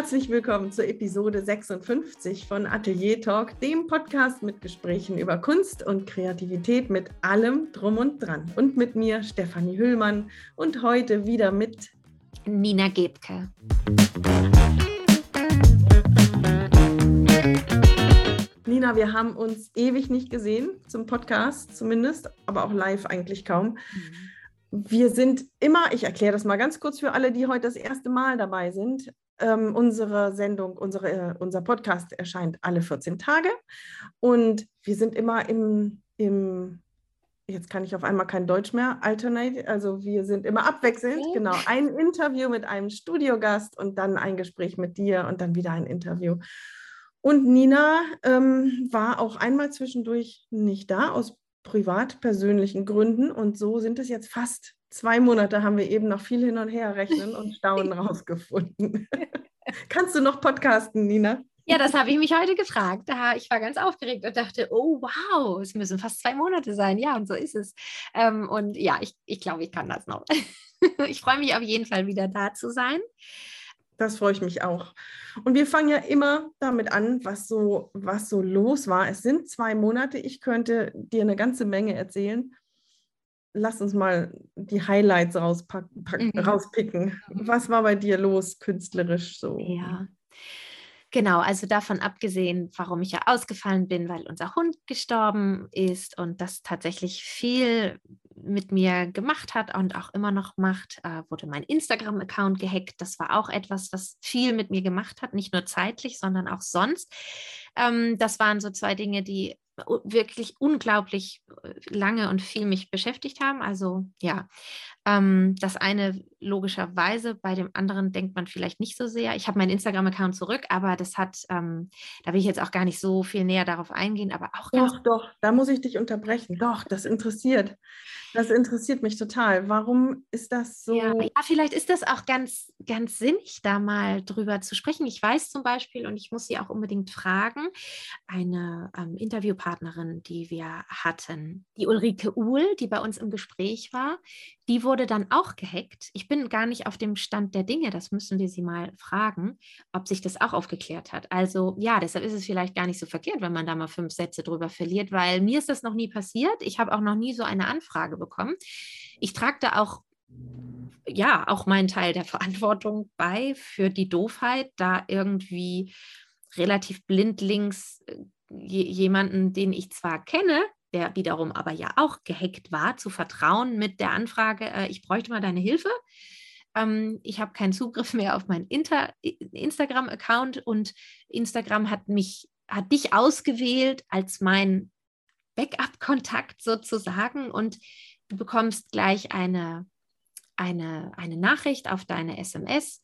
Herzlich willkommen zur Episode 56 von Atelier Talk, dem Podcast mit Gesprächen über Kunst und Kreativität mit allem drum und dran. Und mit mir Stefanie Hüllmann und heute wieder mit Nina Gebke. Nina, wir haben uns ewig nicht gesehen, zum Podcast zumindest, aber auch live eigentlich kaum. Mhm. Wir sind immer, ich erkläre das mal ganz kurz für alle, die heute das erste Mal dabei sind. Ähm, unsere Sendung, unsere, äh, unser Podcast erscheint alle 14 Tage und wir sind immer im, im, jetzt kann ich auf einmal kein Deutsch mehr, alternate, also wir sind immer abwechselnd, okay. genau, ein Interview mit einem Studiogast und dann ein Gespräch mit dir und dann wieder ein Interview. Und Nina ähm, war auch einmal zwischendurch nicht da, aus privat persönlichen Gründen. Und so sind es jetzt fast zwei Monate, haben wir eben noch viel hin und her rechnen und staunen rausgefunden. Kannst du noch podcasten, Nina? Ja, das habe ich mich heute gefragt. Ich war ganz aufgeregt und dachte, oh wow, es müssen fast zwei Monate sein. Ja, und so ist es. Ähm, und ja, ich, ich glaube, ich kann das noch. Ich freue mich auf jeden Fall wieder da zu sein. Das freue ich mich auch. Und wir fangen ja immer damit an, was so, was so los war. Es sind zwei Monate. Ich könnte dir eine ganze Menge erzählen. Lass uns mal die Highlights rauspacken, mhm. rauspicken. Was war bei dir los künstlerisch so? Ja. Genau, also davon abgesehen, warum ich ja ausgefallen bin, weil unser Hund gestorben ist und das tatsächlich viel mit mir gemacht hat und auch immer noch macht, äh, wurde mein Instagram-Account gehackt. Das war auch etwas, was viel mit mir gemacht hat, nicht nur zeitlich, sondern auch sonst. Ähm, das waren so zwei Dinge, die wirklich unglaublich äh, lange und viel mich beschäftigt haben. Also ja, ähm, das eine logischerweise, bei dem anderen denkt man vielleicht nicht so sehr. Ich habe meinen Instagram-Account zurück, aber das hat, ähm, da will ich jetzt auch gar nicht so viel näher darauf eingehen, aber auch Doch, doch, da muss ich dich unterbrechen. Doch, das interessiert. Das interessiert mich total. Warum ist das so? Ja, ja, vielleicht ist das auch ganz, ganz sinnig, da mal drüber zu sprechen. Ich weiß zum Beispiel, und ich muss sie auch unbedingt fragen, eine ähm, Interviewpartnerin, die wir hatten, die Ulrike Uhl, die bei uns im Gespräch war, die wurde dann auch gehackt. Ich bin gar nicht auf dem Stand der Dinge. Das müssen wir sie mal fragen, ob sich das auch aufgeklärt hat. Also ja, deshalb ist es vielleicht gar nicht so verkehrt, wenn man da mal fünf Sätze drüber verliert, weil mir ist das noch nie passiert. Ich habe auch noch nie so eine Anfrage bekommen. Ich trage da auch ja auch meinen Teil der Verantwortung bei für die Doofheit, da irgendwie relativ blindlings äh, jemanden, den ich zwar kenne, der wiederum aber ja auch gehackt war, zu vertrauen mit der Anfrage, äh, ich bräuchte mal deine Hilfe. Ähm, ich habe keinen Zugriff mehr auf meinen Instagram-Account und Instagram hat mich, hat dich ausgewählt als mein Backup-Kontakt sozusagen und du bekommst gleich eine, eine, eine Nachricht auf deine SMS.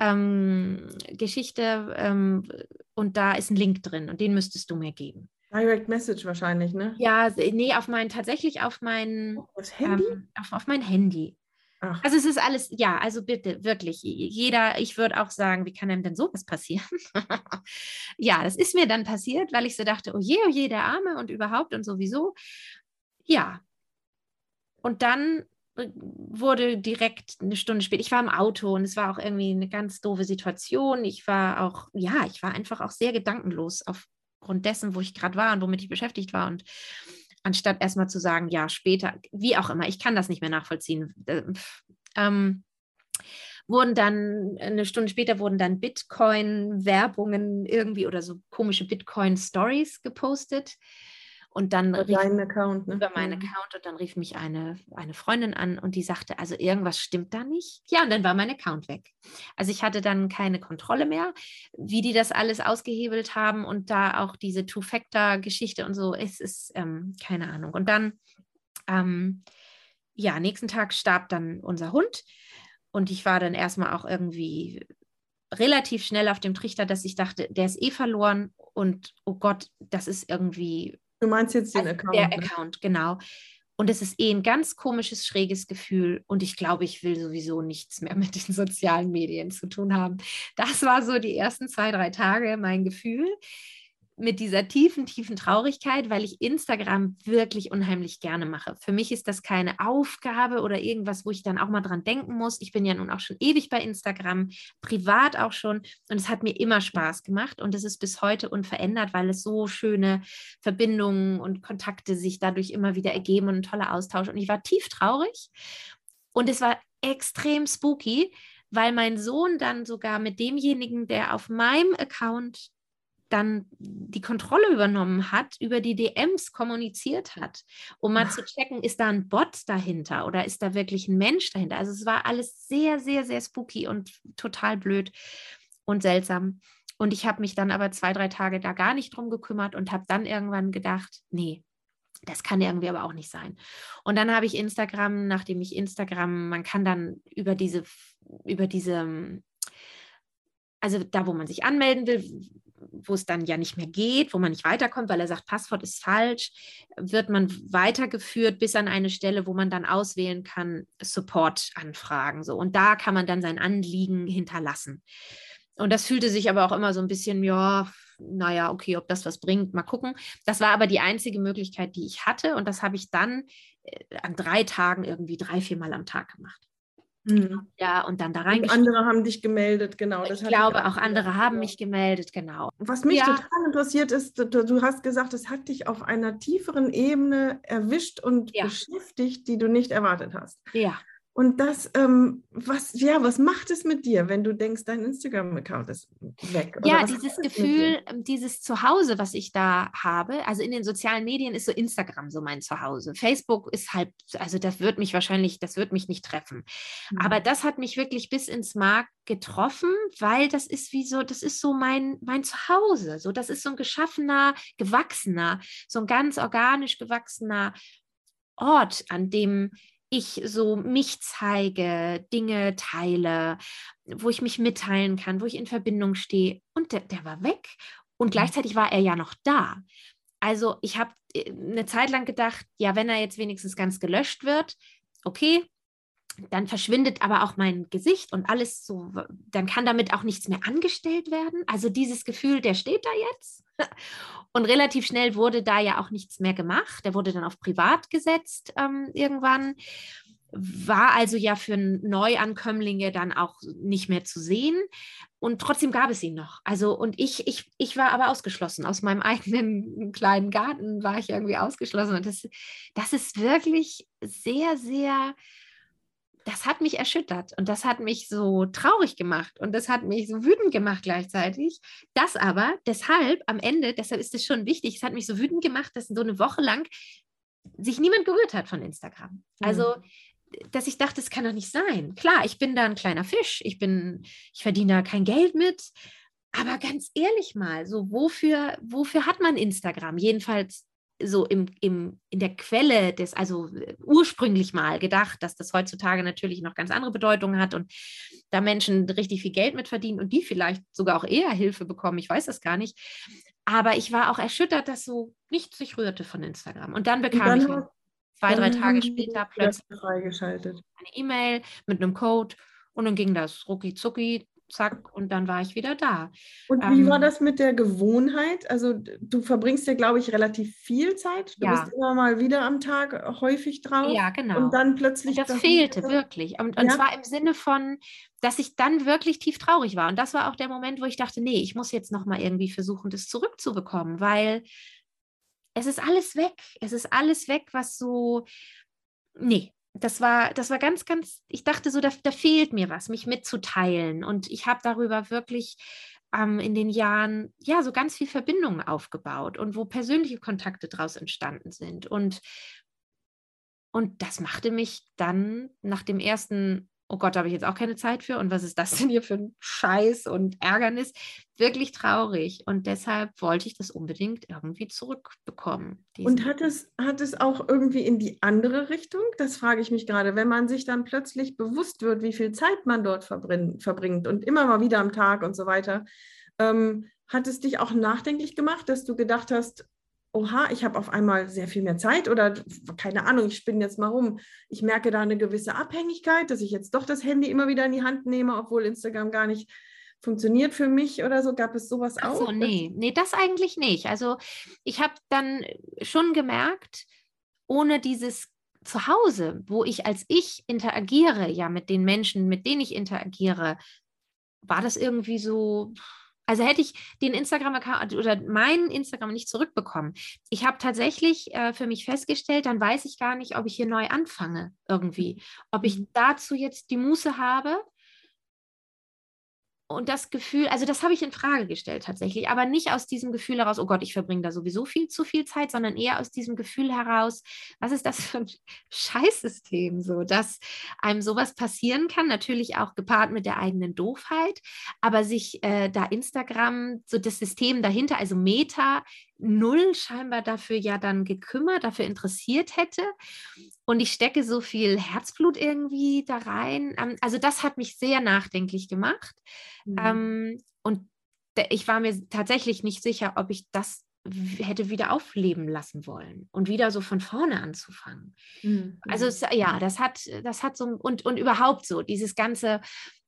Ähm, Geschichte ähm, und da ist ein Link drin und den müsstest du mir geben. Direct Message wahrscheinlich, ne? Ja, nee, auf mein, tatsächlich auf mein das Handy? Ähm, auf, auf mein Handy. Ach. Also es ist alles, ja, also bitte, wirklich, jeder, ich würde auch sagen, wie kann einem denn sowas passieren? ja, das ist mir dann passiert, weil ich so dachte, oh je, oh je, der Arme und überhaupt und sowieso. Ja. Und dann äh, wurde direkt eine Stunde später, ich war im Auto und es war auch irgendwie eine ganz doofe Situation. Ich war auch, ja, ich war einfach auch sehr gedankenlos auf aufgrund dessen, wo ich gerade war und womit ich beschäftigt war. Und anstatt erstmal zu sagen, ja, später, wie auch immer, ich kann das nicht mehr nachvollziehen. Äh, ähm, wurden dann, eine Stunde später wurden dann Bitcoin-Werbungen irgendwie oder so komische Bitcoin-Stories gepostet. Und dann über deinen Account, ne? Über meinen mhm. Account und dann rief mich eine, eine Freundin an und die sagte, also irgendwas stimmt da nicht. Ja, und dann war mein Account weg. Also ich hatte dann keine Kontrolle mehr, wie die das alles ausgehebelt haben und da auch diese Two-Factor-Geschichte und so, es ist ähm, keine Ahnung. Und dann, ähm, ja, nächsten Tag starb dann unser Hund und ich war dann erstmal auch irgendwie relativ schnell auf dem Trichter, dass ich dachte, der ist eh verloren und oh Gott, das ist irgendwie Du meinst jetzt den also Account? Der ne? Account, genau. Und es ist eh ein ganz komisches, schräges Gefühl. Und ich glaube, ich will sowieso nichts mehr mit den sozialen Medien zu tun haben. Das war so die ersten zwei, drei Tage mein Gefühl. Mit dieser tiefen, tiefen Traurigkeit, weil ich Instagram wirklich unheimlich gerne mache. Für mich ist das keine Aufgabe oder irgendwas, wo ich dann auch mal dran denken muss. Ich bin ja nun auch schon ewig bei Instagram, privat auch schon. Und es hat mir immer Spaß gemacht und es ist bis heute unverändert, weil es so schöne Verbindungen und Kontakte sich dadurch immer wieder ergeben und ein toller Austausch. Und ich war tief traurig und es war extrem spooky, weil mein Sohn dann sogar mit demjenigen, der auf meinem Account dann die Kontrolle übernommen hat, über die DMs kommuniziert hat, um mal Ach. zu checken, ist da ein Bot dahinter oder ist da wirklich ein Mensch dahinter? Also es war alles sehr, sehr, sehr spooky und total blöd und seltsam. Und ich habe mich dann aber zwei, drei Tage da gar nicht drum gekümmert und habe dann irgendwann gedacht, nee, das kann irgendwie aber auch nicht sein. Und dann habe ich Instagram, nachdem ich Instagram, man kann dann über diese, über diese, also da, wo man sich anmelden will, wo es dann ja nicht mehr geht, wo man nicht weiterkommt, weil er sagt, Passwort ist falsch, wird man weitergeführt bis an eine Stelle, wo man dann auswählen kann, Support anfragen. So. Und da kann man dann sein Anliegen hinterlassen. Und das fühlte sich aber auch immer so ein bisschen, ja, naja, okay, ob das was bringt, mal gucken. Das war aber die einzige Möglichkeit, die ich hatte. Und das habe ich dann äh, an drei Tagen irgendwie drei, vier Mal am Tag gemacht. Mhm. Ja, und dann da rein. Andere haben dich gemeldet, genau. ich glaube, ich auch, auch andere haben mich gemeldet, genau. Was mich ja. total interessiert ist, du, du, hast gesagt, es hat dich auf einer tieferen Ebene erwischt und ja. beschäftigt, die du nicht erwartet hast. Ja. Und das, ähm, was, ja, was macht es mit dir, wenn du denkst, dein Instagram-Account ist weg? Ja, dieses Gefühl, ähm, dieses Zuhause, was ich da habe, also in den sozialen Medien ist so Instagram so mein Zuhause. Facebook ist halt, also das wird mich wahrscheinlich, das wird mich nicht treffen. Mhm. Aber das hat mich wirklich bis ins Mark getroffen, weil das ist wie so, das ist so mein, mein Zuhause. So, das ist so ein geschaffener, gewachsener, so ein ganz organisch gewachsener Ort, an dem ich so mich zeige, Dinge teile, wo ich mich mitteilen kann, wo ich in Verbindung stehe. Und der, der war weg. Und mhm. gleichzeitig war er ja noch da. Also ich habe äh, eine Zeit lang gedacht, ja, wenn er jetzt wenigstens ganz gelöscht wird, okay, dann verschwindet aber auch mein Gesicht und alles so, dann kann damit auch nichts mehr angestellt werden. Also dieses Gefühl, der steht da jetzt. Und relativ schnell wurde da ja auch nichts mehr gemacht. Der wurde dann auf privat gesetzt ähm, irgendwann. War also ja für Neuankömmlinge dann auch nicht mehr zu sehen. Und trotzdem gab es ihn noch. Also, und ich, ich, ich war aber ausgeschlossen. Aus meinem eigenen kleinen Garten war ich irgendwie ausgeschlossen. Und das, das ist wirklich sehr, sehr das hat mich erschüttert und das hat mich so traurig gemacht und das hat mich so wütend gemacht gleichzeitig. Das aber deshalb am Ende, deshalb ist es schon wichtig, es hat mich so wütend gemacht, dass so eine Woche lang sich niemand gerührt hat von Instagram. Also mhm. dass ich dachte, das kann doch nicht sein. Klar, ich bin da ein kleiner Fisch, ich bin, ich verdiene da kein Geld mit, aber ganz ehrlich mal, so wofür, wofür hat man Instagram? Jedenfalls so im, im, in der Quelle des, also äh, ursprünglich mal gedacht, dass das heutzutage natürlich noch ganz andere Bedeutungen hat und da Menschen richtig viel Geld mit verdienen und die vielleicht sogar auch eher Hilfe bekommen, ich weiß das gar nicht. Aber ich war auch erschüttert, dass so nichts sich rührte von Instagram. Und dann bekam dann ich hat, zwei, drei Tage später plötzlich eine E-Mail mit einem Code und dann ging das rucki zucki zack, und dann war ich wieder da. Und wie ähm, war das mit der Gewohnheit? Also du verbringst ja, glaube ich, relativ viel Zeit. Du ja. bist immer mal wieder am Tag äh, häufig drauf. Ja, genau. Und dann plötzlich. Und das fehlte wieder. wirklich. Und, und ja. zwar im Sinne von, dass ich dann wirklich tief traurig war. Und das war auch der Moment, wo ich dachte, nee, ich muss jetzt nochmal irgendwie versuchen, das zurückzubekommen, weil es ist alles weg. Es ist alles weg, was so, nee, das war, das war ganz, ganz, ich dachte so, da, da fehlt mir was, mich mitzuteilen. Und ich habe darüber wirklich ähm, in den Jahren, ja, so ganz viel Verbindungen aufgebaut und wo persönliche Kontakte daraus entstanden sind. Und, und das machte mich dann nach dem ersten oh Gott, da habe ich jetzt auch keine Zeit für und was ist das denn hier für ein Scheiß und Ärgernis? Wirklich traurig und deshalb wollte ich das unbedingt irgendwie zurückbekommen. Und hat es, hat es auch irgendwie in die andere Richtung? Das frage ich mich gerade, wenn man sich dann plötzlich bewusst wird, wie viel Zeit man dort verbringt und immer mal wieder am Tag und so weiter. Ähm, hat es dich auch nachdenklich gemacht, dass du gedacht hast, oha, ich habe auf einmal sehr viel mehr Zeit oder keine Ahnung, ich spinne jetzt mal rum. Ich merke da eine gewisse Abhängigkeit, dass ich jetzt doch das Handy immer wieder in die Hand nehme, obwohl Instagram gar nicht funktioniert für mich oder so? Gab es sowas Ach auch? so, nee, nee, das eigentlich nicht. Also ich habe dann schon gemerkt, ohne dieses Zuhause, wo ich als ich interagiere, ja, mit den Menschen, mit denen ich interagiere, war das irgendwie so, also hätte ich den Instagram-Account oder meinen Instagram nicht zurückbekommen. Ich habe tatsächlich äh, für mich festgestellt, dann weiß ich gar nicht, ob ich hier neu anfange irgendwie. Ob ich Mhm. dazu jetzt die Muße habe. Und das Gefühl, also das habe ich in Frage gestellt tatsächlich, aber nicht aus diesem Gefühl heraus, oh Gott, ich verbringe da sowieso viel zu viel Zeit, sondern eher aus diesem Gefühl heraus, was ist das für ein Scheißsystem, so dass einem sowas passieren kann, natürlich auch gepaart mit der eigenen Doofheit, aber sich äh, da Instagram, so das System dahinter, also Meta, null scheinbar dafür ja dann gekümmert, dafür interessiert hätte. Und ich stecke so viel Herzblut irgendwie da rein. Ähm, Also das hat mich sehr nachdenklich gemacht. Mhm. Ähm, und ich war mir tatsächlich nicht sicher, ob ich das hätte wieder aufleben lassen wollen und wieder so von vorne anzufangen. Mhm. Also es, ja, das hat, das hat so und, und überhaupt so, dieses Ganze,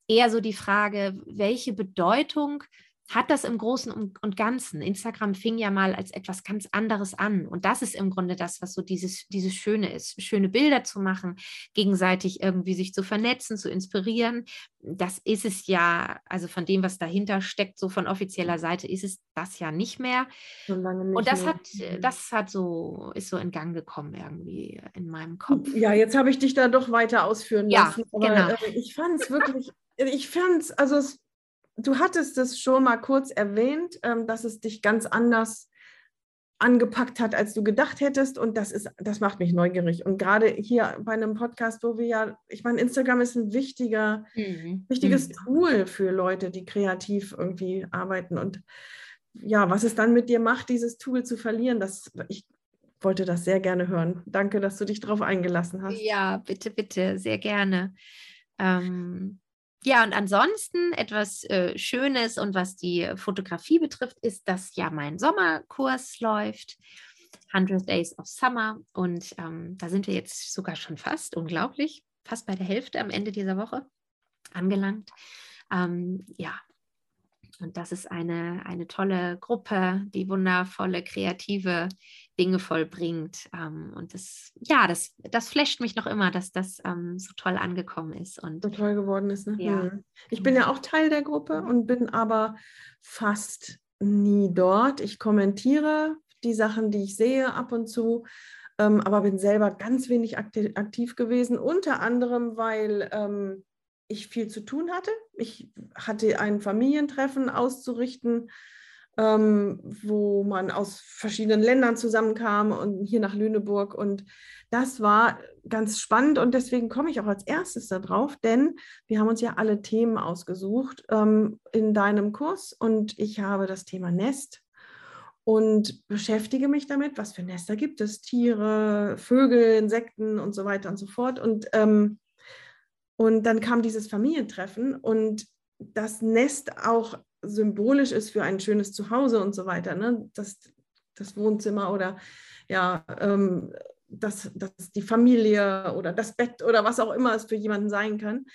eher so die Frage, welche Bedeutung hat das im Großen und Ganzen? Instagram fing ja mal als etwas ganz anderes an. Und das ist im Grunde das, was so dieses, dieses Schöne ist. Schöne Bilder zu machen, gegenseitig irgendwie sich zu vernetzen, zu inspirieren. Das ist es ja, also von dem, was dahinter steckt, so von offizieller Seite, ist es das ja nicht mehr. Nicht Und das mehr. hat, das hat so, ist so in Gang gekommen irgendwie in meinem Kopf. Ja, jetzt habe ich dich da doch weiter ausführen Ja, lassen. Aber genau. äh, ich fand es wirklich, ich fand es, also es, du hattest es schon mal kurz erwähnt, ähm, dass es dich ganz anders angepackt hat, als du gedacht hättest. Und das ist, das macht mich neugierig. Und gerade hier bei einem Podcast, wo wir ja, ich meine, Instagram ist ein wichtiger, Mhm. wichtiges Mhm. Tool für Leute, die kreativ irgendwie arbeiten. Und ja, was es dann mit dir macht, dieses Tool zu verlieren, das ich wollte das sehr gerne hören. Danke, dass du dich darauf eingelassen hast. Ja, bitte, bitte, sehr gerne. Ähm, ja, und ansonsten etwas äh, Schönes und was die Fotografie betrifft, ist, dass ja mein Sommerkurs läuft. 100 Days of Summer. Und ähm, da sind wir jetzt sogar schon fast, unglaublich, fast bei der Hälfte am Ende dieser Woche angelangt. Ähm, ja, und das ist eine, eine tolle Gruppe, die wundervolle, kreative Dinge vollbringt. Ähm, und das, ja, das, das flasht mich noch immer, dass das ähm, so toll angekommen ist. Und so toll geworden ist. Ne? Ja. Hm. Ich bin ja auch Teil der Gruppe und bin aber fast nie dort. Ich kommentiere die Sachen, die ich sehe, ab und zu, ähm, aber bin selber ganz wenig akti aktiv gewesen, unter anderem, weil ähm, ich viel zu tun hatte. Ich hatte ein Familientreffen auszurichten, ähm, wo man aus verschiedenen Ländern zusammenkam und hier nach Lüneburg. Und das war ganz spannend und deswegen komme ich auch als erstes darauf, denn wir haben uns ja alle Themen ausgesucht ähm, in deinem Kurs und ich habe das Thema Nest und beschäftige mich damit, was für Nester gibt es, Tiere, Vögel, Insekten und so weiter und so fort. Und, ähm, und dann kam dieses Familientreffen und das Nest auch symbolisch ist für ein schönes Zuhause und so weiter. Ne? Das, das Wohnzimmer oder ja, ähm, das, das die Familie oder das Bett oder was auch immer es für jemanden sein kann.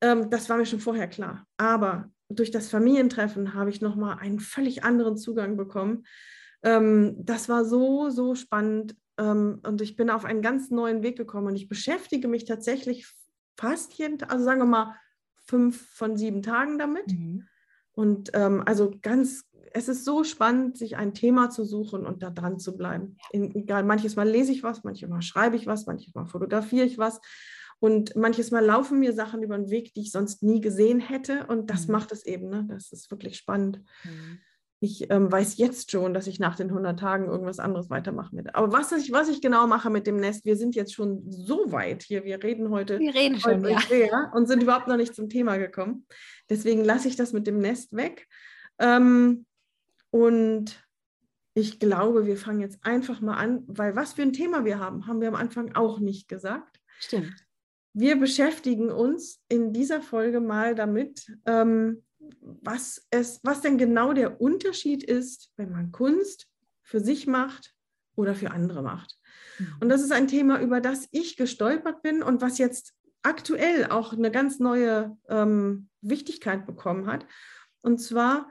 Ähm, das war mir schon vorher klar. Aber durch das Familientreffen habe ich nochmal einen völlig anderen Zugang bekommen. Ähm, das war so, so spannend ähm, und ich bin auf einen ganz neuen Weg gekommen und ich beschäftige mich tatsächlich fast jeden Tag, also sagen wir mal fünf von sieben Tagen damit. Mhm. Und ähm, also ganz, es ist so spannend, sich ein Thema zu suchen und da dran zu bleiben. In, egal, manches Mal lese ich was, manches Mal schreibe ich was, manches Mal fotografiere ich was. Und manches Mal laufen mir Sachen über den Weg, die ich sonst nie gesehen hätte. Und das Mhm. macht es eben. Ne? Das ist wirklich spannend. Mhm. Ich ähm, weiß jetzt schon, dass ich nach den 100 Tagen irgendwas anderes weitermachen werde. Aber was ich, was ich genau mache mit dem Nest, wir sind jetzt schon so weit hier. Wir reden heute Wir reden schon, ja. sehr und sind überhaupt noch nicht zum Thema gekommen. Deswegen lasse ich das mit dem Nest weg. Ähm, und ich glaube, wir fangen jetzt einfach mal an, weil was für ein Thema wir haben, haben wir am Anfang auch nicht gesagt. Stimmt. Wir beschäftigen uns in dieser Folge mal damit, ähm, was, es, was denn genau der Unterschied ist, wenn man Kunst für sich macht oder für andere macht. Und das ist ein Thema, über das ich gestolpert bin und was jetzt aktuell auch eine ganz neue ähm, Wichtigkeit bekommen hat. Und zwar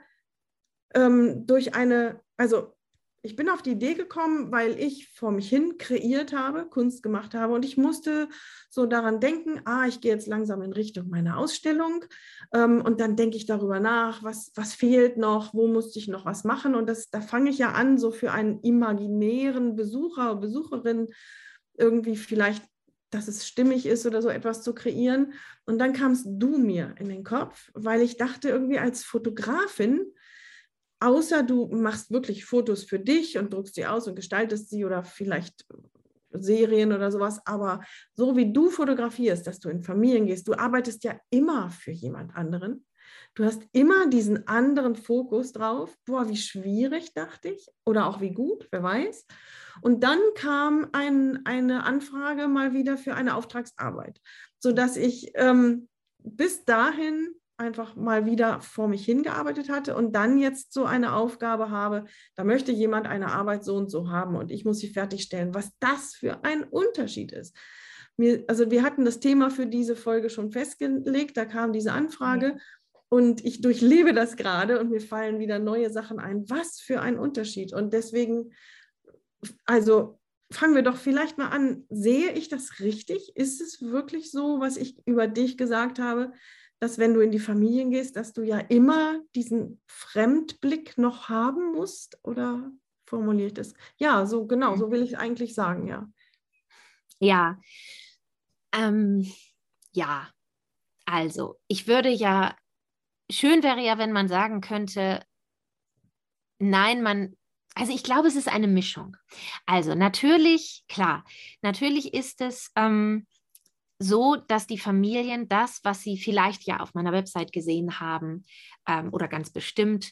ähm, durch eine, also ich bin auf die Idee gekommen, weil ich vor mich hin kreiert habe, Kunst gemacht habe. Und ich musste so daran denken, ah, ich gehe jetzt langsam in Richtung meiner Ausstellung. Ähm, und dann denke ich darüber nach, was, was fehlt noch, wo musste ich noch was machen? Und das, da fange ich ja an, so für einen imaginären Besucher, Besucherin irgendwie vielleicht, dass es stimmig ist oder so etwas zu kreieren. Und dann kamst du mir in den Kopf, weil ich dachte irgendwie als Fotografin, außer du machst wirklich Fotos für dich und druckst sie aus und gestaltest sie oder vielleicht Serien oder sowas, aber so wie du fotografierst, dass du in Familien gehst, du arbeitest ja immer für jemand anderen. Du hast immer diesen anderen Fokus drauf. Boah, wie schwierig, dachte ich. Oder auch wie gut, wer weiß. Und dann kam ein, eine Anfrage mal wieder für eine Auftragsarbeit, sodass ich ähm, bis dahin einfach mal wieder vor mich hingearbeitet hatte und dann jetzt so eine Aufgabe habe, da möchte jemand eine Arbeit so und so haben und ich muss sie fertigstellen, was das für ein Unterschied ist. Mir, also wir hatten das Thema für diese Folge schon festgelegt, da kam diese Anfrage und ich durchlebe das gerade und mir fallen wieder neue Sachen ein. Was für ein Unterschied. Und deswegen, also fangen wir doch vielleicht mal an. Sehe ich das richtig? Ist es wirklich so, was ich über dich gesagt habe? Dass wenn du in die Familien gehst, dass du ja immer diesen Fremdblick noch haben musst? Oder formuliere ich das? Ja, so genau, so will ich eigentlich sagen, ja. Ja. Ähm, ja, also ich würde ja, schön wäre ja, wenn man sagen könnte, nein, man, also ich glaube, es ist eine Mischung. Also natürlich, klar, natürlich ist es, ähm, so, dass die Familien das, was sie vielleicht ja auf meiner Website gesehen haben ähm, oder ganz bestimmt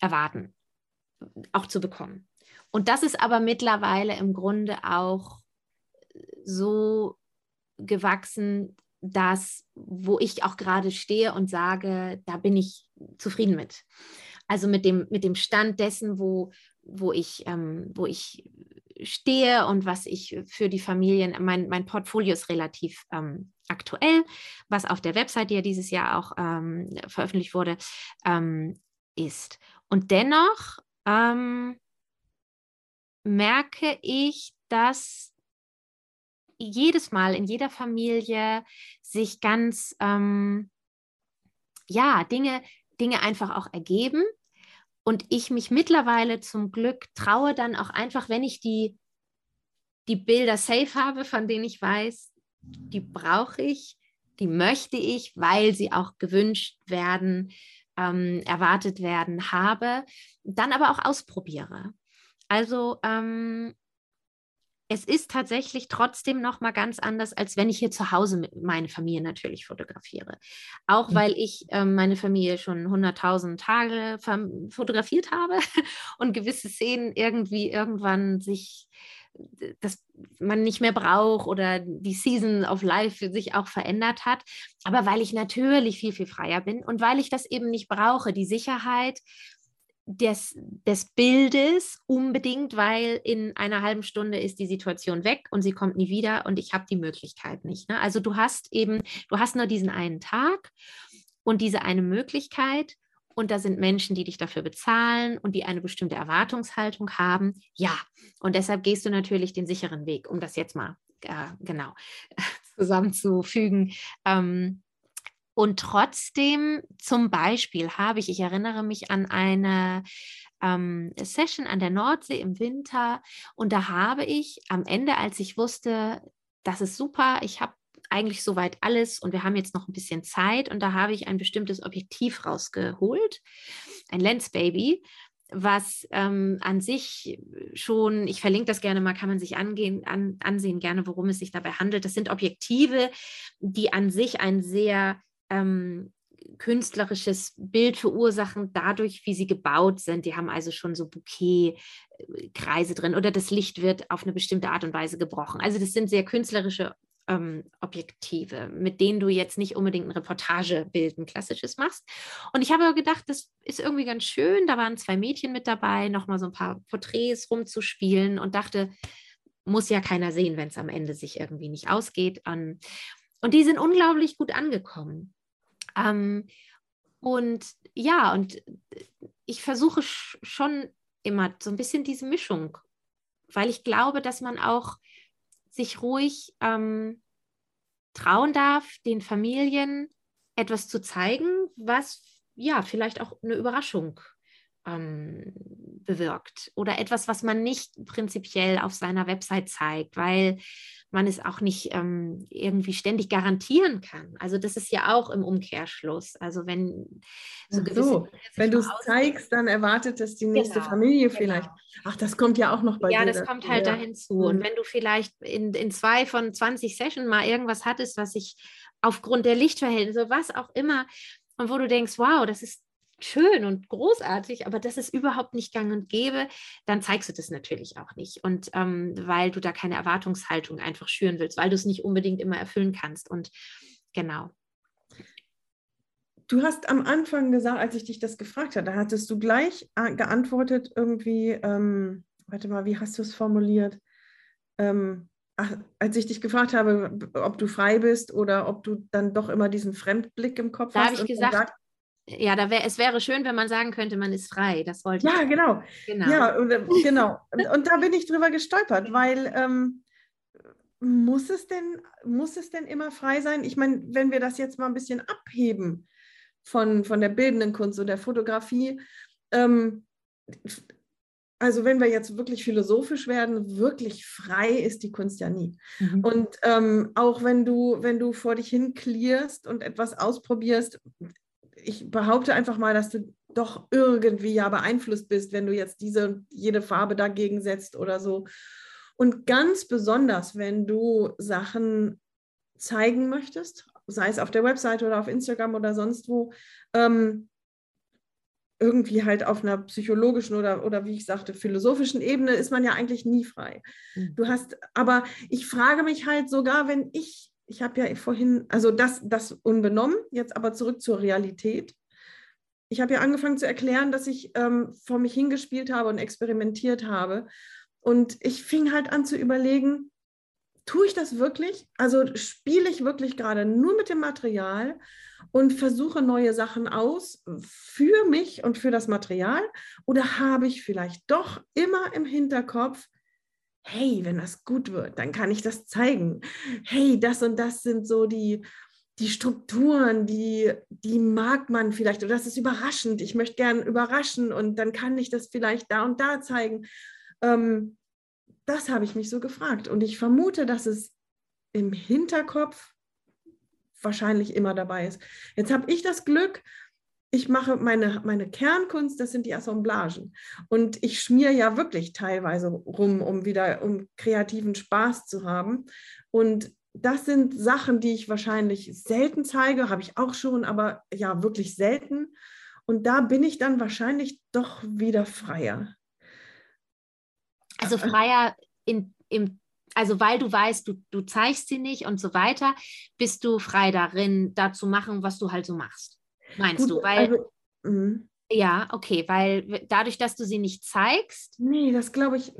erwarten, auch zu bekommen. Und das ist aber mittlerweile im Grunde auch so gewachsen, dass, wo ich auch gerade stehe und sage, da bin ich zufrieden mit. Also mit dem, mit dem Stand dessen, wo, wo, ich, ähm, wo ich stehe und was ich für die Familien, mein, mein Portfolio ist relativ ähm, aktuell, was auf der Website, die ja dieses Jahr auch ähm, veröffentlicht wurde, ähm, ist. Und dennoch ähm, merke ich, dass jedes Mal in jeder Familie sich ganz, ähm, ja, Dinge, Dinge einfach auch ergeben und ich mich mittlerweile zum Glück traue dann auch einfach, wenn ich die, die Bilder safe habe, von denen ich weiß, die brauche ich, die möchte ich, weil sie auch gewünscht werden, ähm, erwartet werden, habe, dann aber auch ausprobiere. Also ähm, es ist tatsächlich trotzdem noch mal ganz anders, als wenn ich hier zu Hause meine Familie natürlich fotografiere. Auch mhm. weil ich äh, meine Familie schon 100.000 Tage fotografiert habe und gewisse Szenen irgendwie irgendwann sich dass man nicht mehr braucht oder die Season of Life sich auch verändert hat. Aber weil ich natürlich viel, viel freier bin und weil ich das eben nicht brauche, die Sicherheit des, des Bildes unbedingt, weil in einer halben Stunde ist die Situation weg und sie kommt nie wieder und ich habe die Möglichkeit nicht. Ne? Also du hast eben, du hast nur diesen einen Tag und diese eine Möglichkeit und da sind Menschen, die dich dafür bezahlen und die eine bestimmte Erwartungshaltung haben. Ja, und deshalb gehst du natürlich den sicheren Weg, um das jetzt mal äh, genau zusammenzufügen. Ähm, und trotzdem, zum Beispiel habe ich, ich erinnere mich an eine ähm, Session an der Nordsee im Winter und da habe ich am Ende, als ich wusste, das ist super, ich habe eigentlich soweit alles und wir haben jetzt noch ein bisschen Zeit und da habe ich ein bestimmtes Objektiv rausgeholt, ein Lens Baby, was ähm, an sich schon, ich verlinke das gerne mal, kann man sich angehen, an, ansehen, gerne, worum es sich dabei handelt. Das sind Objektive, die an sich ein sehr ähm, künstlerisches Bild verursachen, dadurch, wie sie gebaut sind. Die haben also schon so Bouquet-Kreise drin oder das Licht wird auf eine bestimmte Art und Weise gebrochen. Also das sind sehr künstlerische ähm, Objektive, mit denen du jetzt nicht unbedingt ein Reportagebild, ein klassisches machst. Und ich habe gedacht, das ist irgendwie ganz schön. Da waren zwei Mädchen mit dabei, nochmal so ein paar Porträts rumzuspielen und dachte, muss ja keiner sehen, wenn es am Ende sich irgendwie nicht ausgeht. Und die sind unglaublich gut angekommen. Ähm, Und ja, und ich versuche schon immer so ein bisschen diese Mischung, weil ich glaube, dass man auch sich ruhig ähm, trauen darf, den Familien etwas zu zeigen, was ja vielleicht auch eine Überraschung ähm, bewirkt oder etwas, was man nicht prinzipiell auf seiner Website zeigt, weil man es auch nicht ähm, irgendwie ständig garantieren kann. Also das ist ja auch im Umkehrschluss. Also wenn so, so wenn du es zeigst, dann erwartet es die nächste genau, Familie genau. vielleicht. Genau. Ach, das kommt ja auch noch bei ja, dir. Ja, das kommt halt ja. da hinzu. Mhm. Und wenn du vielleicht in, in zwei von 20 Sessions mal irgendwas hattest, was sich aufgrund der Lichtverhältnisse, was auch immer, und wo du denkst, wow, das ist schön und großartig, aber das ist überhaupt nicht gang und gäbe, dann zeigst du das natürlich auch nicht. Und ähm, weil du da keine Erwartungshaltung einfach schüren willst, weil du es nicht unbedingt immer erfüllen kannst. Und genau. Du hast am Anfang gesagt, als ich dich das gefragt habe, da hattest du gleich äh, geantwortet, irgendwie, ähm, warte mal, wie hast du es formuliert? Ähm, ach, als ich dich gefragt habe, ob du frei bist oder ob du dann doch immer diesen Fremdblick im Kopf da hast. Da habe ich gesagt, sagt, ja, da wär, es wäre schön, wenn man sagen könnte, man ist frei. Das wollte ja, ich. Genau. genau. Ja, und, äh, genau. Und, und, da bin ich drüber gestolpert, weil ähm, muss, es denn, muss es denn immer frei sein? Ich meine, wenn wir das jetzt mal ein bisschen abheben von, von der bildenden Kunst und der Fotografie, ähm, also wenn wir jetzt wirklich philosophisch werden, wirklich frei ist die Kunst ja nie. Mhm. Und ähm, auch wenn du, wenn du vor dich hin klärst und etwas ausprobierst, ich behaupte einfach mal, dass du doch irgendwie ja beeinflusst bist, wenn du jetzt diese jede Farbe dagegen setzt oder so. Und ganz besonders, wenn du Sachen zeigen möchtest, sei es auf der Webseite oder auf Instagram oder sonst wo, ähm, irgendwie halt auf einer psychologischen oder, oder wie ich sagte, philosophischen Ebene ist man ja eigentlich nie frei. Mhm. Du hast, aber ich frage mich halt sogar, wenn ich ich habe ja vorhin, also das, das unbenommen, jetzt aber zurück zur Realität. Ich habe ja angefangen zu erklären, dass ich ähm, vor mich hingespielt habe und experimentiert habe. Und ich fing halt an zu überlegen, tue ich das wirklich? Also spiele ich wirklich gerade nur mit dem Material und versuche neue Sachen aus für mich und für das Material? Oder habe ich vielleicht doch immer im Hinterkopf, hey, wenn das gut wird, dann kann ich das zeigen. Hey, das und das sind so die, die Strukturen, die, die mag man vielleicht, oder das ist überraschend, ich möchte gern überraschen und dann kann ich das vielleicht da und da zeigen. Ähm, das habe ich mich so gefragt. Und ich vermute, dass es im Hinterkopf wahrscheinlich immer dabei ist. Jetzt habe ich das Glück, ich mache meine, meine Kernkunst, das sind die Assemblagen. Und ich schmiere ja wirklich teilweise rum, um wieder um kreativen Spaß zu haben. Und das sind Sachen, die ich wahrscheinlich selten zeige, habe ich auch schon, aber ja, wirklich selten. Und da bin ich dann wahrscheinlich doch wieder freier. Also freier in, im also weil du weißt, du, du zeigst sie nicht und so weiter, bist du frei darin, da zu machen, was du halt so machst meinst Gut, du? Weil, also, mhm. ja, okay, weil dadurch, dass du sie nicht zeigst. Nee, das glaube ich.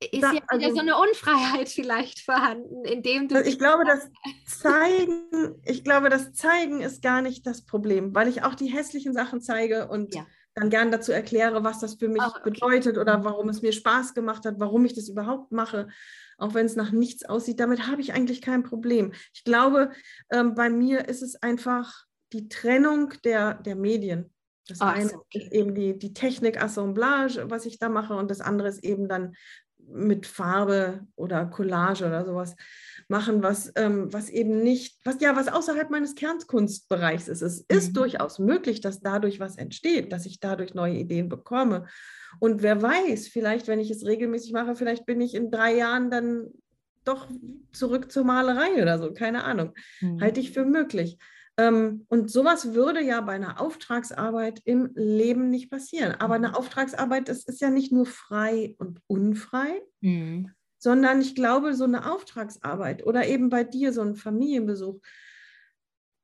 Ist da, ja wieder also, so eine Unfreiheit vielleicht vorhanden, indem du. Ich glaube, das Zeigen, ich glaube, das Zeigen ist gar nicht das Problem, weil ich auch die hässlichen Sachen zeige und ja. dann gern dazu erkläre, was das für mich oh, okay. bedeutet oder warum es mir Spaß gemacht hat, warum ich das überhaupt mache, auch wenn es nach nichts aussieht. Damit habe ich eigentlich kein Problem. Ich glaube, ähm, bei mir ist es einfach die Trennung der, der Medien. Das oh, eine okay. ist eben die, die Technik Assemblage, was ich da mache, und das andere ist eben dann mit Farbe oder Collage oder sowas machen, was, ähm, was eben nicht, was ja, was außerhalb meines Kernkunstbereichs ist. Es mhm. ist durchaus möglich, dass dadurch was entsteht, dass ich dadurch neue Ideen bekomme. Und wer weiß, vielleicht, wenn ich es regelmäßig mache, vielleicht bin ich in drei Jahren dann doch zurück zur Malerei oder so, keine Ahnung. Mhm. Halte ich für möglich. Ähm, und sowas würde ja bei einer Auftragsarbeit im Leben nicht passieren. Aber eine mhm. Auftragsarbeit, das ist ja nicht nur frei und unfrei, mhm. sondern ich glaube, so eine Auftragsarbeit oder eben bei dir so ein Familienbesuch,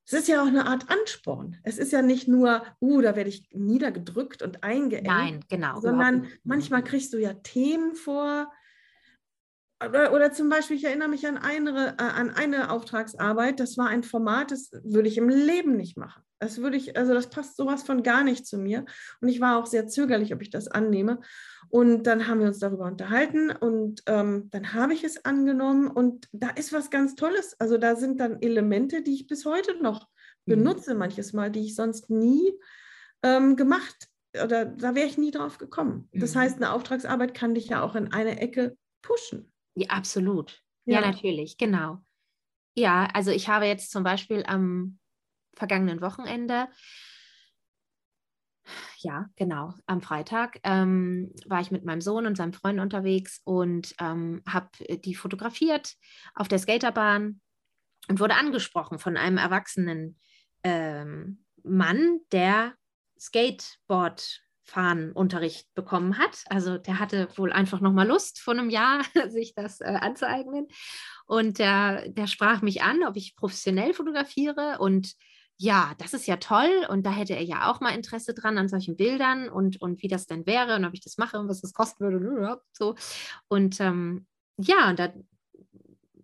es ist ja auch eine Art Ansporn. Es ist ja nicht nur, uh, da werde ich niedergedrückt und eingeengt. Nein, genau. Sondern manchmal kriegst du ja Themen vor, oder, oder, zum Beispiel, ich erinnere mich an eine, äh, an eine Auftragsarbeit, das war ein Format, das würde ich im Leben nicht machen. Das würde ich, also das passt sowas von gar nicht zu mir. Und ich war auch sehr zögerlich, ob ich das annehme. Und dann haben wir uns darüber unterhalten und ähm, dann habe ich es angenommen und da ist was ganz Tolles. Also da sind dann Elemente, die ich bis heute noch mhm. benutze, mhm. manches Mal, die ich sonst nie ähm, gemacht oder da wäre ich nie drauf gekommen. Das mhm. heißt, eine Auftragsarbeit kann dich ja auch in eine Ecke pushen. Ja, absolut. Ja. ja, natürlich, genau. Ja, also ich habe jetzt zum Beispiel am vergangenen Wochenende, ja, genau, am Freitag ähm, war ich mit meinem Sohn und seinem Freund unterwegs und ähm, habe die fotografiert auf der Skaterbahn und wurde angesprochen von einem erwachsenen ähm, Mann, der Skateboard Fahnenunterricht bekommen hat. Also der hatte wohl einfach nochmal Lust, vor einem Jahr sich das äh, anzueignen. Und der, der sprach mich an, ob ich professionell fotografiere. Und ja, das ist ja toll. Und da hätte er ja auch mal Interesse dran an solchen Bildern und, und wie das denn wäre und ob ich das mache und was das kosten würde. So. Und ähm, ja, und da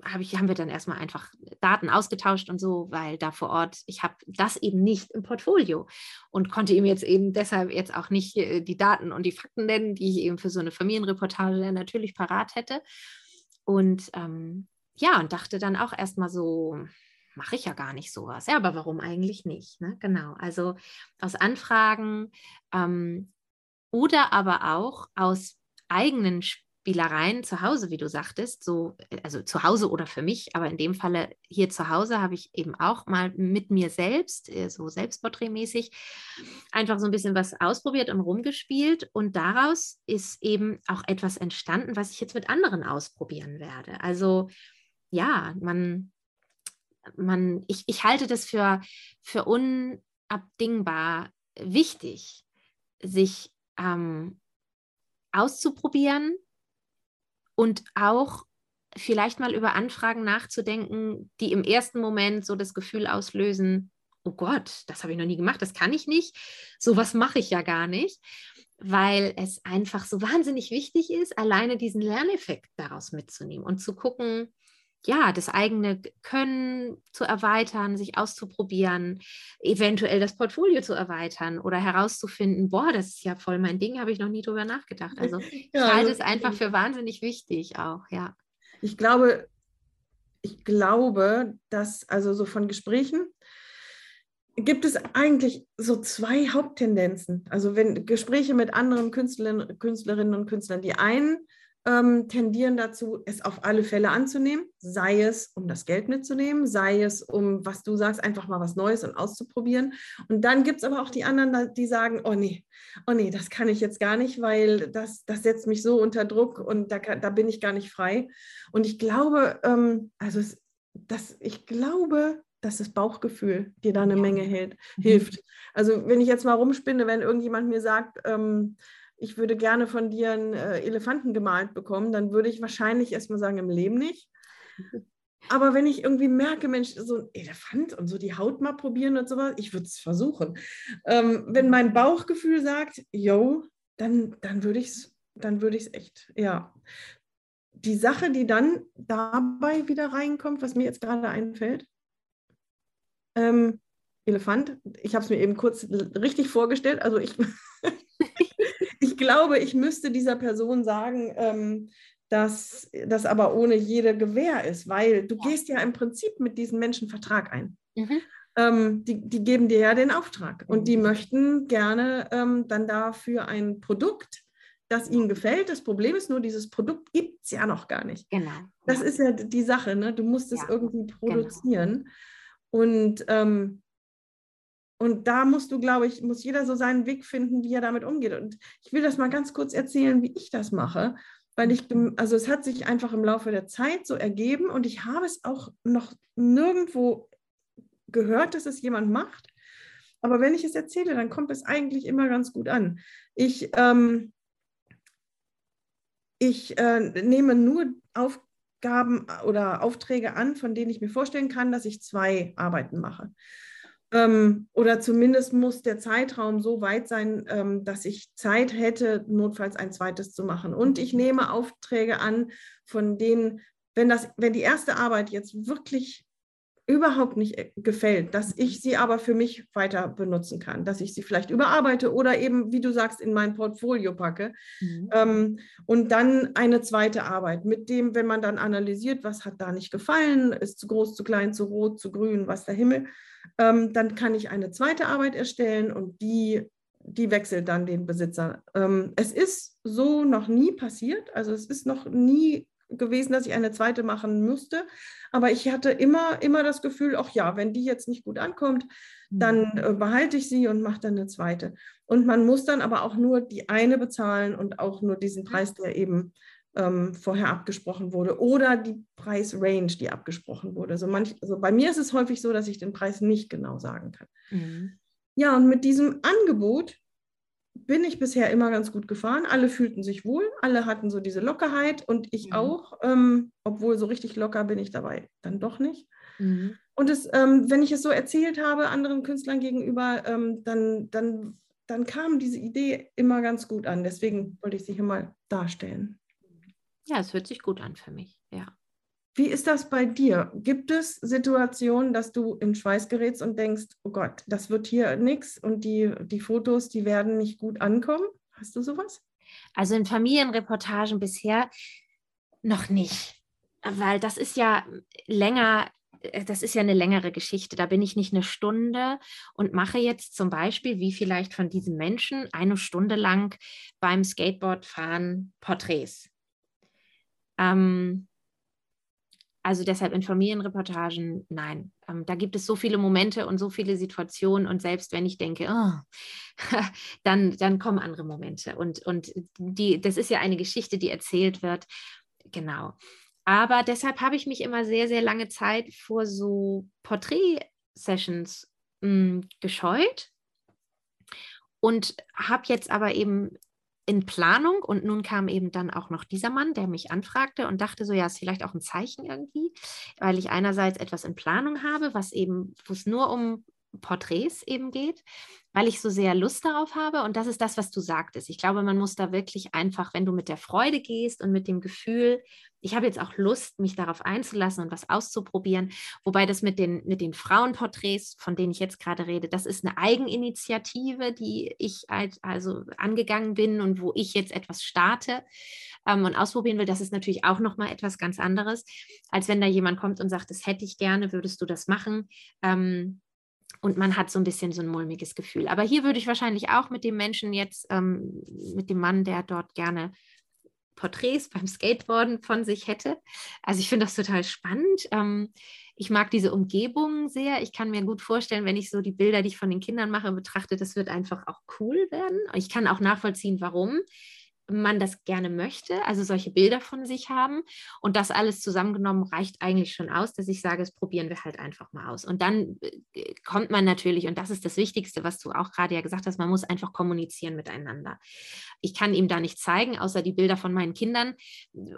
hab ich, haben wir dann erstmal einfach Daten ausgetauscht und so, weil da vor Ort, ich habe das eben nicht im Portfolio und konnte ihm jetzt eben deshalb jetzt auch nicht äh, die Daten und die Fakten nennen, die ich eben für so eine Familienreportage natürlich parat hätte. Und ähm, ja, und dachte dann auch erstmal so, mache ich ja gar nicht sowas. Ja, aber warum eigentlich nicht? Ne? Genau, also aus Anfragen ähm, oder aber auch aus eigenen Spielereien zu Hause, wie du sagtest, so, also zu Hause oder für mich, aber in dem Falle hier zu Hause habe ich eben auch mal mit mir selbst, äh, so selbstporträtmäßig, einfach so ein bisschen was ausprobiert und rumgespielt und daraus ist eben auch etwas entstanden, was ich jetzt mit anderen ausprobieren werde. Also ja, man, man, ich, ich halte das für, für unabdingbar wichtig, sich ähm, auszuprobieren, und auch vielleicht mal über Anfragen nachzudenken, die im ersten Moment so das Gefühl auslösen, oh Gott, das habe ich noch nie gemacht, das kann ich nicht, sowas mache ich ja gar nicht, weil es einfach so wahnsinnig wichtig ist, alleine diesen Lerneffekt daraus mitzunehmen und zu gucken, ja, das eigene Können zu erweitern, sich auszuprobieren, eventuell das Portfolio zu erweitern oder herauszufinden, boah, das ist ja voll mein Ding, habe ich noch nie drüber nachgedacht. Also ich ja, halte es einfach für wahnsinnig wichtig auch, ja. Ich glaube, ich glaube, dass also so von Gesprächen gibt es eigentlich so zwei Haupttendenzen. Also wenn Gespräche mit anderen Künstlerinnen, Künstlerinnen und Künstlern, die einen ähm, tendieren dazu, es auf alle Fälle anzunehmen, sei es, um das Geld mitzunehmen, sei es, um, was du sagst, einfach mal was Neues und auszuprobieren. Und dann gibt es aber auch die anderen, die sagen, oh nee, oh nee, das kann ich jetzt gar nicht, weil das, das setzt mich so unter Druck und da, da bin ich gar nicht frei. Und ich glaube, ähm, also es, das, ich glaube, dass das Bauchgefühl dir da eine Menge hält, mhm. hilft. Also wenn ich jetzt mal rumspinne, wenn irgendjemand mir sagt, ähm, ich würde gerne von dir einen äh, Elefanten gemalt bekommen, dann würde ich wahrscheinlich erstmal sagen, im Leben nicht. Aber wenn ich irgendwie merke, Mensch, so ein Elefant und so die Haut mal probieren und sowas, ich würde es versuchen. Ähm, wenn mein Bauchgefühl sagt, yo, dann, dann würde ich es dann echt, ja. Die Sache, die dann dabei wieder reinkommt, was mir jetzt gerade einfällt, ähm, Elefant, ich habe es mir eben kurz richtig vorgestellt, also ich glaube, ich müsste dieser Person sagen, ähm, dass das aber ohne jede Gewähr ist, weil du ja. gehst ja im Prinzip mit diesen Menschen Vertrag ein. Mhm. Ähm, die, die, geben dir ja den Auftrag und die mhm. möchten gerne ähm, dann dafür ein Produkt, das ihnen gefällt. Das Problem ist nur, dieses Produkt gibt es ja noch gar nicht. Genau. Das ja. ist ja die Sache, ne? du musst es ja. irgendwie genau. produzieren. Genau. Und ähm, und da musst du, glaube ich, muss jeder so seinen Weg finden, wie er damit umgeht. Und ich will das mal ganz kurz erzählen, wie ich das mache, weil ich, also es hat sich einfach im Laufe der Zeit so ergeben und ich habe es auch noch nirgendwo gehört, dass es jemand macht. Aber wenn ich es erzähle, dann kommt es eigentlich immer ganz gut an. Ich, ähm, ich äh, nehme nur Aufgaben oder Aufträge an, von denen ich mir vorstellen kann, dass ich zwei Arbeiten mache. Ähm, oder zumindest muss der Zeitraum so weit sein, ähm, dass ich Zeit hätte, notfalls ein zweites zu machen. Und ich nehme Aufträge an, von denen, wenn, das, wenn die erste Arbeit jetzt wirklich überhaupt nicht äh, gefällt, dass ich sie aber für mich weiter benutzen kann, dass ich sie vielleicht überarbeite oder eben, wie du sagst, in mein Portfolio packe. Mhm. Ähm, und dann eine zweite Arbeit mit dem, wenn man dann analysiert, was hat da nicht gefallen, ist zu groß, zu klein, zu rot, zu grün, was der Himmel, ähm, dann kann ich eine zweite Arbeit erstellen und die, die wechselt dann den Besitzer. Ähm, es ist so noch nie passiert, also es ist noch nie gewesen, dass ich eine zweite machen müsste. Aber ich hatte immer, immer das Gefühl, ach ja, wenn die jetzt nicht gut ankommt, dann mhm. äh, behalte ich sie und mache dann eine zweite. Und man muss dann aber auch nur die eine bezahlen und auch nur diesen Preis, der eben ähm, vorher abgesprochen wurde oder die Preisrange, die abgesprochen wurde. Also, manch, also bei mir ist es häufig so, dass ich den Preis nicht genau sagen kann. Mhm. Ja, und mit diesem Angebot bin ich bisher immer ganz gut gefahren. Alle fühlten sich wohl, alle hatten so diese Lockerheit und ich mhm. auch, ähm, obwohl so richtig locker bin ich dabei dann doch nicht. Mhm. Und es, ähm, wenn ich es so erzählt habe anderen Künstlern gegenüber, ähm, dann, dann, dann kam diese Idee immer ganz gut an. Deswegen wollte ich sie hier mal darstellen. Ja, es hört sich gut an für mich, ja. Wie ist das bei dir? Gibt es Situationen, dass du in Schweiß gerätst und denkst, oh Gott, das wird hier nichts und die, die Fotos, die werden nicht gut ankommen? Hast du sowas? Also in Familienreportagen bisher noch nicht, weil das ist ja länger, das ist ja eine längere Geschichte. Da bin ich nicht eine Stunde und mache jetzt zum Beispiel, wie vielleicht von diesen Menschen, eine Stunde lang beim Skateboardfahren Porträts. Ähm, also deshalb in Familienreportagen, nein. Ähm, da gibt es so viele Momente und so viele Situationen und selbst wenn ich denke, oh, dann, dann kommen andere Momente. Und, und die, das ist ja eine Geschichte, die erzählt wird. Genau. Aber deshalb habe ich mich immer sehr, sehr lange Zeit vor so Porträt-Sessions hm, gescheut und habe jetzt aber eben in Planung und nun kam eben dann auch noch dieser Mann, der mich anfragte und dachte so, ja, ist vielleicht auch ein Zeichen irgendwie, weil ich einerseits etwas in Planung habe, was eben, wo es nur um Porträts eben geht, weil ich so sehr Lust darauf habe. Und das ist das, was du sagtest. Ich glaube, man muss da wirklich einfach, wenn du mit der Freude gehst und mit dem Gefühl, ich habe jetzt auch Lust, mich darauf einzulassen und was auszuprobieren. Wobei das mit den, mit den Frauenporträts, von denen ich jetzt gerade rede, das ist eine Eigeninitiative, die ich also angegangen bin und wo ich jetzt etwas starte ähm, und ausprobieren will. Das ist natürlich auch nochmal etwas ganz anderes, als wenn da jemand kommt und sagt, das hätte ich gerne, würdest du das machen? Ähm, und man hat so ein bisschen so ein mulmiges Gefühl. Aber hier würde ich wahrscheinlich auch mit dem Menschen jetzt, ähm, mit dem Mann, der dort gerne Porträts beim Skateboarden von sich hätte. Also ich finde das total spannend. Ähm, ich mag diese Umgebung sehr. Ich kann mir gut vorstellen, wenn ich so die Bilder, die ich von den Kindern mache, betrachte, das wird einfach auch cool werden. Ich kann auch nachvollziehen, warum man das gerne möchte, also solche Bilder von sich haben. Und das alles zusammengenommen reicht eigentlich schon aus, dass ich sage, das probieren wir halt einfach mal aus. Und dann äh, kommt man natürlich, und das ist das Wichtigste, was du auch gerade ja gesagt hast, man muss einfach kommunizieren miteinander. Ich kann ihm da nichts zeigen, außer die Bilder von meinen Kindern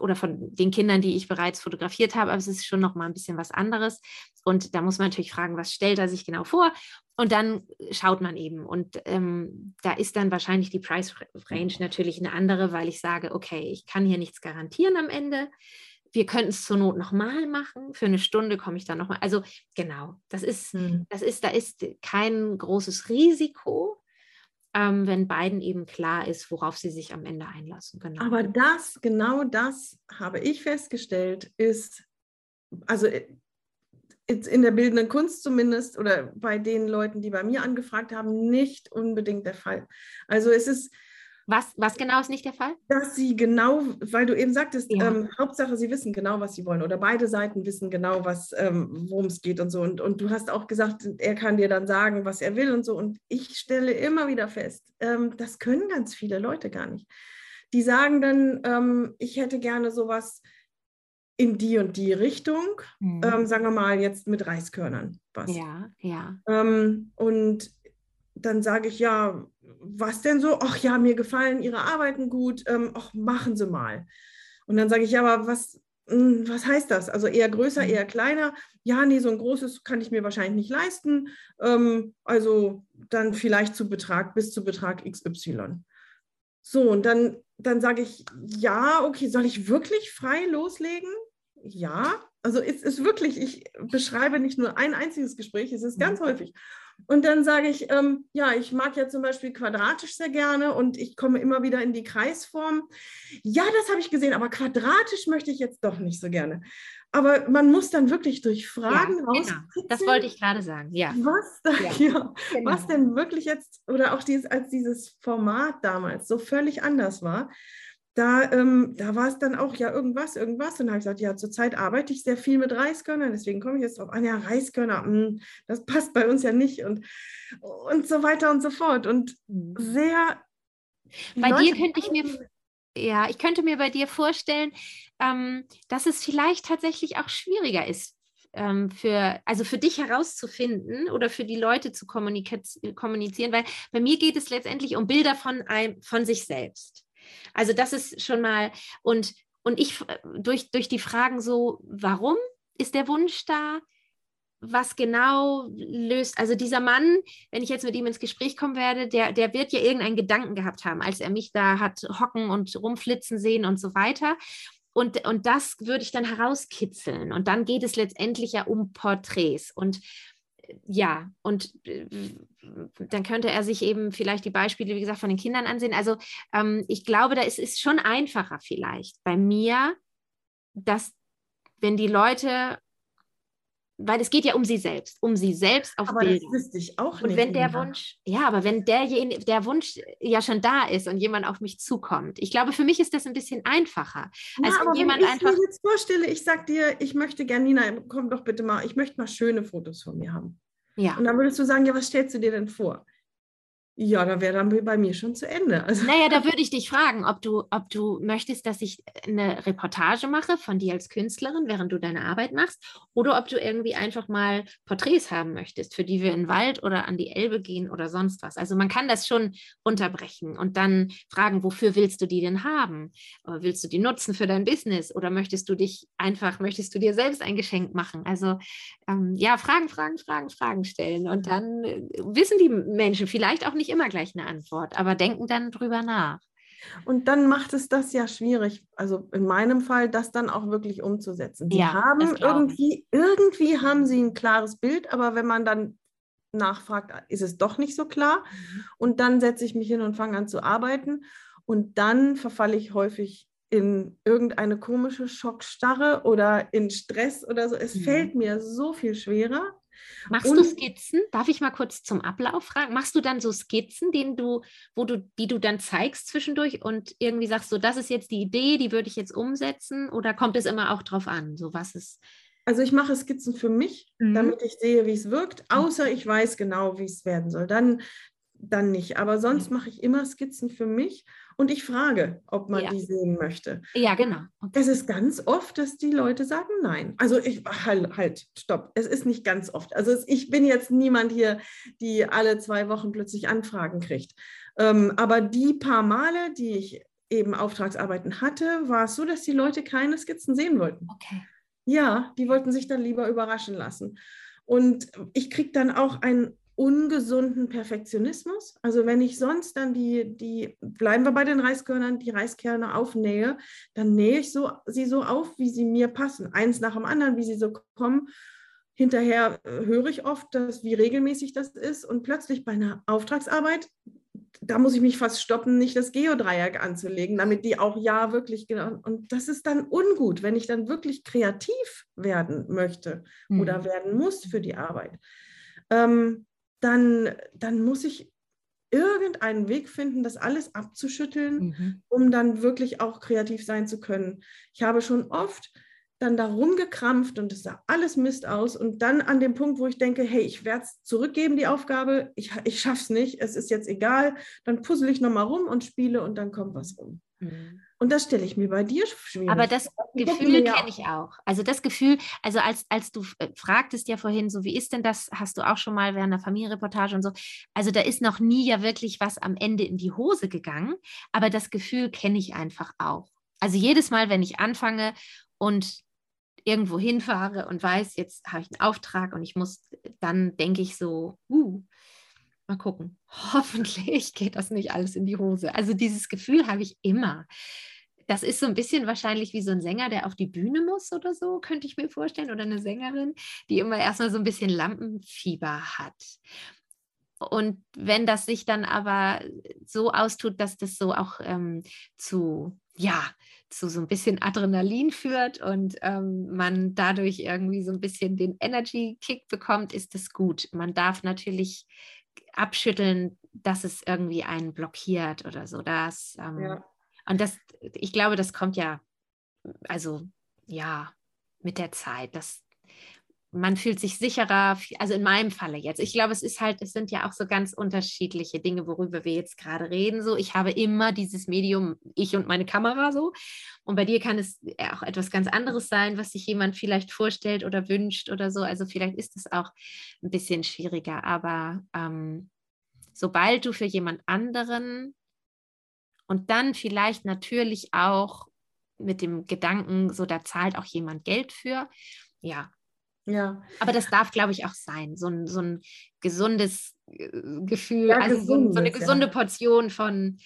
oder von den Kindern, die ich bereits fotografiert habe, aber es ist schon noch mal ein bisschen was anderes. Und da muss man natürlich fragen, was stellt er sich genau vor? Und dann schaut man eben. Und ähm, da ist dann wahrscheinlich die Price Range natürlich eine andere, weil ich sage, okay, ich kann hier nichts garantieren am Ende. Wir könnten es zur Not nochmal machen. Für eine Stunde komme ich dann nochmal. Also genau, das ist, hm. das ist, da ist kein großes Risiko, ähm, wenn beiden eben klar ist, worauf sie sich am Ende einlassen. Genau. Aber das, genau das habe ich festgestellt, ist, also äh, in der bildenden Kunst zumindest oder bei den Leuten, die bei mir angefragt haben, nicht unbedingt der Fall. Also es ist. Was, was genau ist nicht der Fall? Dass sie genau, weil du eben sagtest, ja. ähm, Hauptsache, sie wissen genau, was sie wollen oder beide Seiten wissen genau, ähm, worum es geht und so. Und, und du hast auch gesagt, er kann dir dann sagen, was er will und so. Und ich stelle immer wieder fest, ähm, das können ganz viele Leute gar nicht. Die sagen dann, ähm, ich hätte gerne sowas in die und die Richtung, mhm. ähm, sagen wir mal jetzt mit Reiskörnern was. Ja, ja. Ähm, und dann sage ich, ja, was denn so? Ach ja, mir gefallen Ihre Arbeiten gut, ähm, ach, machen Sie mal. Und dann sage ich, ja, aber was, mh, hm, was heißt das? Also eher größer, mhm. eher kleiner? Ja, nee, so ein großes kann ich mir wahrscheinlich nicht leisten. Ähm, also dann vielleicht zu Betrag, bis zu Betrag XY. So, und dann, dann sage ich, ja, okay, soll ich wirklich frei loslegen? Ja, also es ist wirklich, ich beschreibe nicht nur ein einziges Gespräch, es ist ganz mhm. häufig. Und dann sage ich, ähm, ja, ich mag ja zum Beispiel quadratisch sehr gerne und ich komme immer wieder in die Kreisform. Ja, das habe ich gesehen, aber quadratisch möchte ich jetzt doch nicht so gerne. Aber man muss dann wirklich durch Fragen ja, raus. Genau. Das wollte ich gerade sagen, ja. Was, da, ja. ja genau. was denn wirklich jetzt, oder auch dieses, als dieses Format damals so völlig anders war, da, ähm, da war es dann auch ja irgendwas, irgendwas. Und da habe ich gesagt, ja, zurzeit arbeite ich sehr viel mit Reiskörnern, deswegen komme ich jetzt drauf an, ja, Reiskörner, mh, hm, das passt bei uns ja nicht und, und so weiter und so fort. Und mhm. sehr. Bei Leute dir könnte ich mir, ja, ich könnte mir bei dir vorstellen, ähm, dass es vielleicht tatsächlich auch schwieriger ist, ähm, für, also für dich herauszufinden oder für die Leute zu kommunizieren, weil bei mir geht es letztendlich um Bilder von, einem, von sich selbst. Also das ist schon mal, und, und ich durch, durch die Fragen so, warum ist der Wunsch da? was genau löst. Also dieser Mann, wenn ich jetzt mit ihm ins Gespräch kommen werde, der, der wird ja irgendeinen Gedanken gehabt haben, als er mich da hat hocken und rumflitzen sehen und so weiter. Und, und das würde ich dann herauskitzeln. Und dann geht es letztendlich ja um Porträts. Und ja, und äh, dann könnte er sich eben vielleicht die Beispiele, wie gesagt, von den Kindern ansehen. Also ähm, ich glaube, da ist es schon einfacher vielleicht bei mir, dass wenn die Leute weil es geht ja um sie selbst, um sie selbst auf aber Bildung. Das wüsste ich auch nicht. Und wenn der mehr. Wunsch, ja, aber wenn derjenige, der Wunsch ja schon da ist und jemand auf mich zukommt, ich glaube, für mich ist das ein bisschen einfacher. Ja, als wenn jemand wenn ich einfach. mir jetzt vorstelle, ich sag dir, ich möchte gerne, Nina, komm doch bitte mal, ich möchte mal schöne Fotos von mir haben. Ja. Und dann würdest du sagen, ja, was stellst du dir denn vor? Ja, da wäre dann bei mir schon zu Ende. Also. Naja, da würde ich dich fragen, ob du, ob du möchtest, dass ich eine Reportage mache von dir als Künstlerin, während du deine Arbeit machst, oder ob du irgendwie einfach mal Porträts haben möchtest, für die wir in den Wald oder an die Elbe gehen oder sonst was. Also man kann das schon unterbrechen und dann fragen, wofür willst du die denn haben? Willst du die nutzen für dein Business oder möchtest du dich einfach, möchtest du dir selbst ein Geschenk machen? Also ähm, ja, Fragen, Fragen, Fragen, Fragen stellen und dann äh, wissen die Menschen vielleicht auch nicht immer gleich eine Antwort, aber denken dann drüber nach. Und dann macht es das ja schwierig, also in meinem Fall, das dann auch wirklich umzusetzen. Sie ja, haben irgendwie, irgendwie haben sie ein klares Bild, aber wenn man dann nachfragt, ist es doch nicht so klar. Mhm. Und dann setze ich mich hin und fange an zu arbeiten. Und dann verfalle ich häufig in irgendeine komische Schockstarre oder in Stress oder so. Es mhm. fällt mir so viel schwerer. Machst und, du Skizzen? Darf ich mal kurz zum Ablauf fragen? Machst du dann so Skizzen, denen du, wo du, die du dann zeigst zwischendurch und irgendwie sagst, so, das ist jetzt die Idee, die würde ich jetzt umsetzen? Oder kommt es immer auch drauf an? So was ist. Also ich mache Skizzen für mich, mhm. damit ich sehe, wie es wirkt, außer ich weiß genau, wie es werden soll. Dann, dann nicht. Aber sonst mache ich immer Skizzen für mich und ich frage, ob man ja. die sehen möchte. Ja, genau. Okay. Es ist ganz oft, dass die Leute sagen nein. Also ich halt, halt, stopp. Es ist nicht ganz oft. Also ich bin jetzt niemand hier, die alle zwei Wochen plötzlich Anfragen kriegt. Ähm, aber die paar Male, die ich eben Auftragsarbeiten hatte, war es so, dass die Leute keine Skizzen sehen wollten. Okay. Ja, die wollten sich dann lieber überraschen lassen. Und ich kriege dann auch ein ungesunden Perfektionismus. Also wenn ich sonst dann die, die, bleiben wir bei den Reiskörnern, die Reiskerne aufnähe, dann nähe ich so, sie so auf, wie sie mir passen. Eins nach dem anderen, wie sie so kommen. Hinterher äh, höre ich oft, dass, wie regelmäßig das ist. Und plötzlich bei einer Auftragsarbeit, da muss ich mich fast stoppen, nicht das Geodreieck anzulegen, damit die auch ja wirklich genau. Und das ist dann ungut, wenn ich dann wirklich kreativ werden möchte mhm. oder werden muss für die Arbeit. Ähm, dann, dann muss ich irgendeinen Weg finden, das alles abzuschütteln, mhm. um dann wirklich auch kreativ sein zu können. Ich habe schon oft dann da rumgekrampft und es sah alles Mist aus und dann an dem Punkt, wo ich denke, hey, ich werde es zurückgeben, die Aufgabe, ich, ich schaffe es nicht, es ist jetzt egal, dann puzzle ich nochmal rum und spiele und dann kommt was rum. Mhm. Und das stelle ich mir bei dir schwierig. Aber das Gefühl kenne ich auch. Also das Gefühl, also als, als du äh, fragtest ja vorhin, so wie ist denn das, hast du auch schon mal während der Familienreportage und so, also da ist noch nie ja wirklich was am Ende in die Hose gegangen, aber das Gefühl kenne ich einfach auch. Also jedes Mal, wenn ich anfange und irgendwo hinfahre und weiß, jetzt habe ich einen Auftrag und ich muss, dann denke ich so, uh, mal gucken, hoffentlich geht das nicht alles in die Hose. Also dieses Gefühl habe ich immer das ist so ein bisschen wahrscheinlich wie so ein Sänger, der auf die Bühne muss oder so, könnte ich mir vorstellen, oder eine Sängerin, die immer erstmal so ein bisschen Lampenfieber hat. Und wenn das sich dann aber so austut, dass das so auch ähm, zu, ja, zu so ein bisschen Adrenalin führt und ähm, man dadurch irgendwie so ein bisschen den Energy-Kick bekommt, ist das gut. Man darf natürlich abschütteln, dass es irgendwie einen blockiert oder so. Das, ähm, ja. Und das, ich glaube, das kommt ja, also ja, mit der Zeit. Das, man fühlt sich sicherer, also in meinem Falle jetzt. Ich glaube, es ist halt, es sind ja auch so ganz unterschiedliche Dinge, worüber wir jetzt gerade reden. So, ich habe immer dieses Medium, ich und meine Kamera so. Und bei dir kann es auch etwas ganz anderes sein, was sich jemand vielleicht vorstellt oder wünscht oder so. Also vielleicht ist es auch ein bisschen schwieriger. Aber ähm, sobald du für jemand anderen und dann vielleicht natürlich auch mit dem Gedanken, so da zahlt auch jemand Geld für, ja, ja. Aber das darf, glaube ich, auch sein. So ein, so ein gesundes äh, Gefühl, ja, also so, so, eine gesunde ja. Portion von,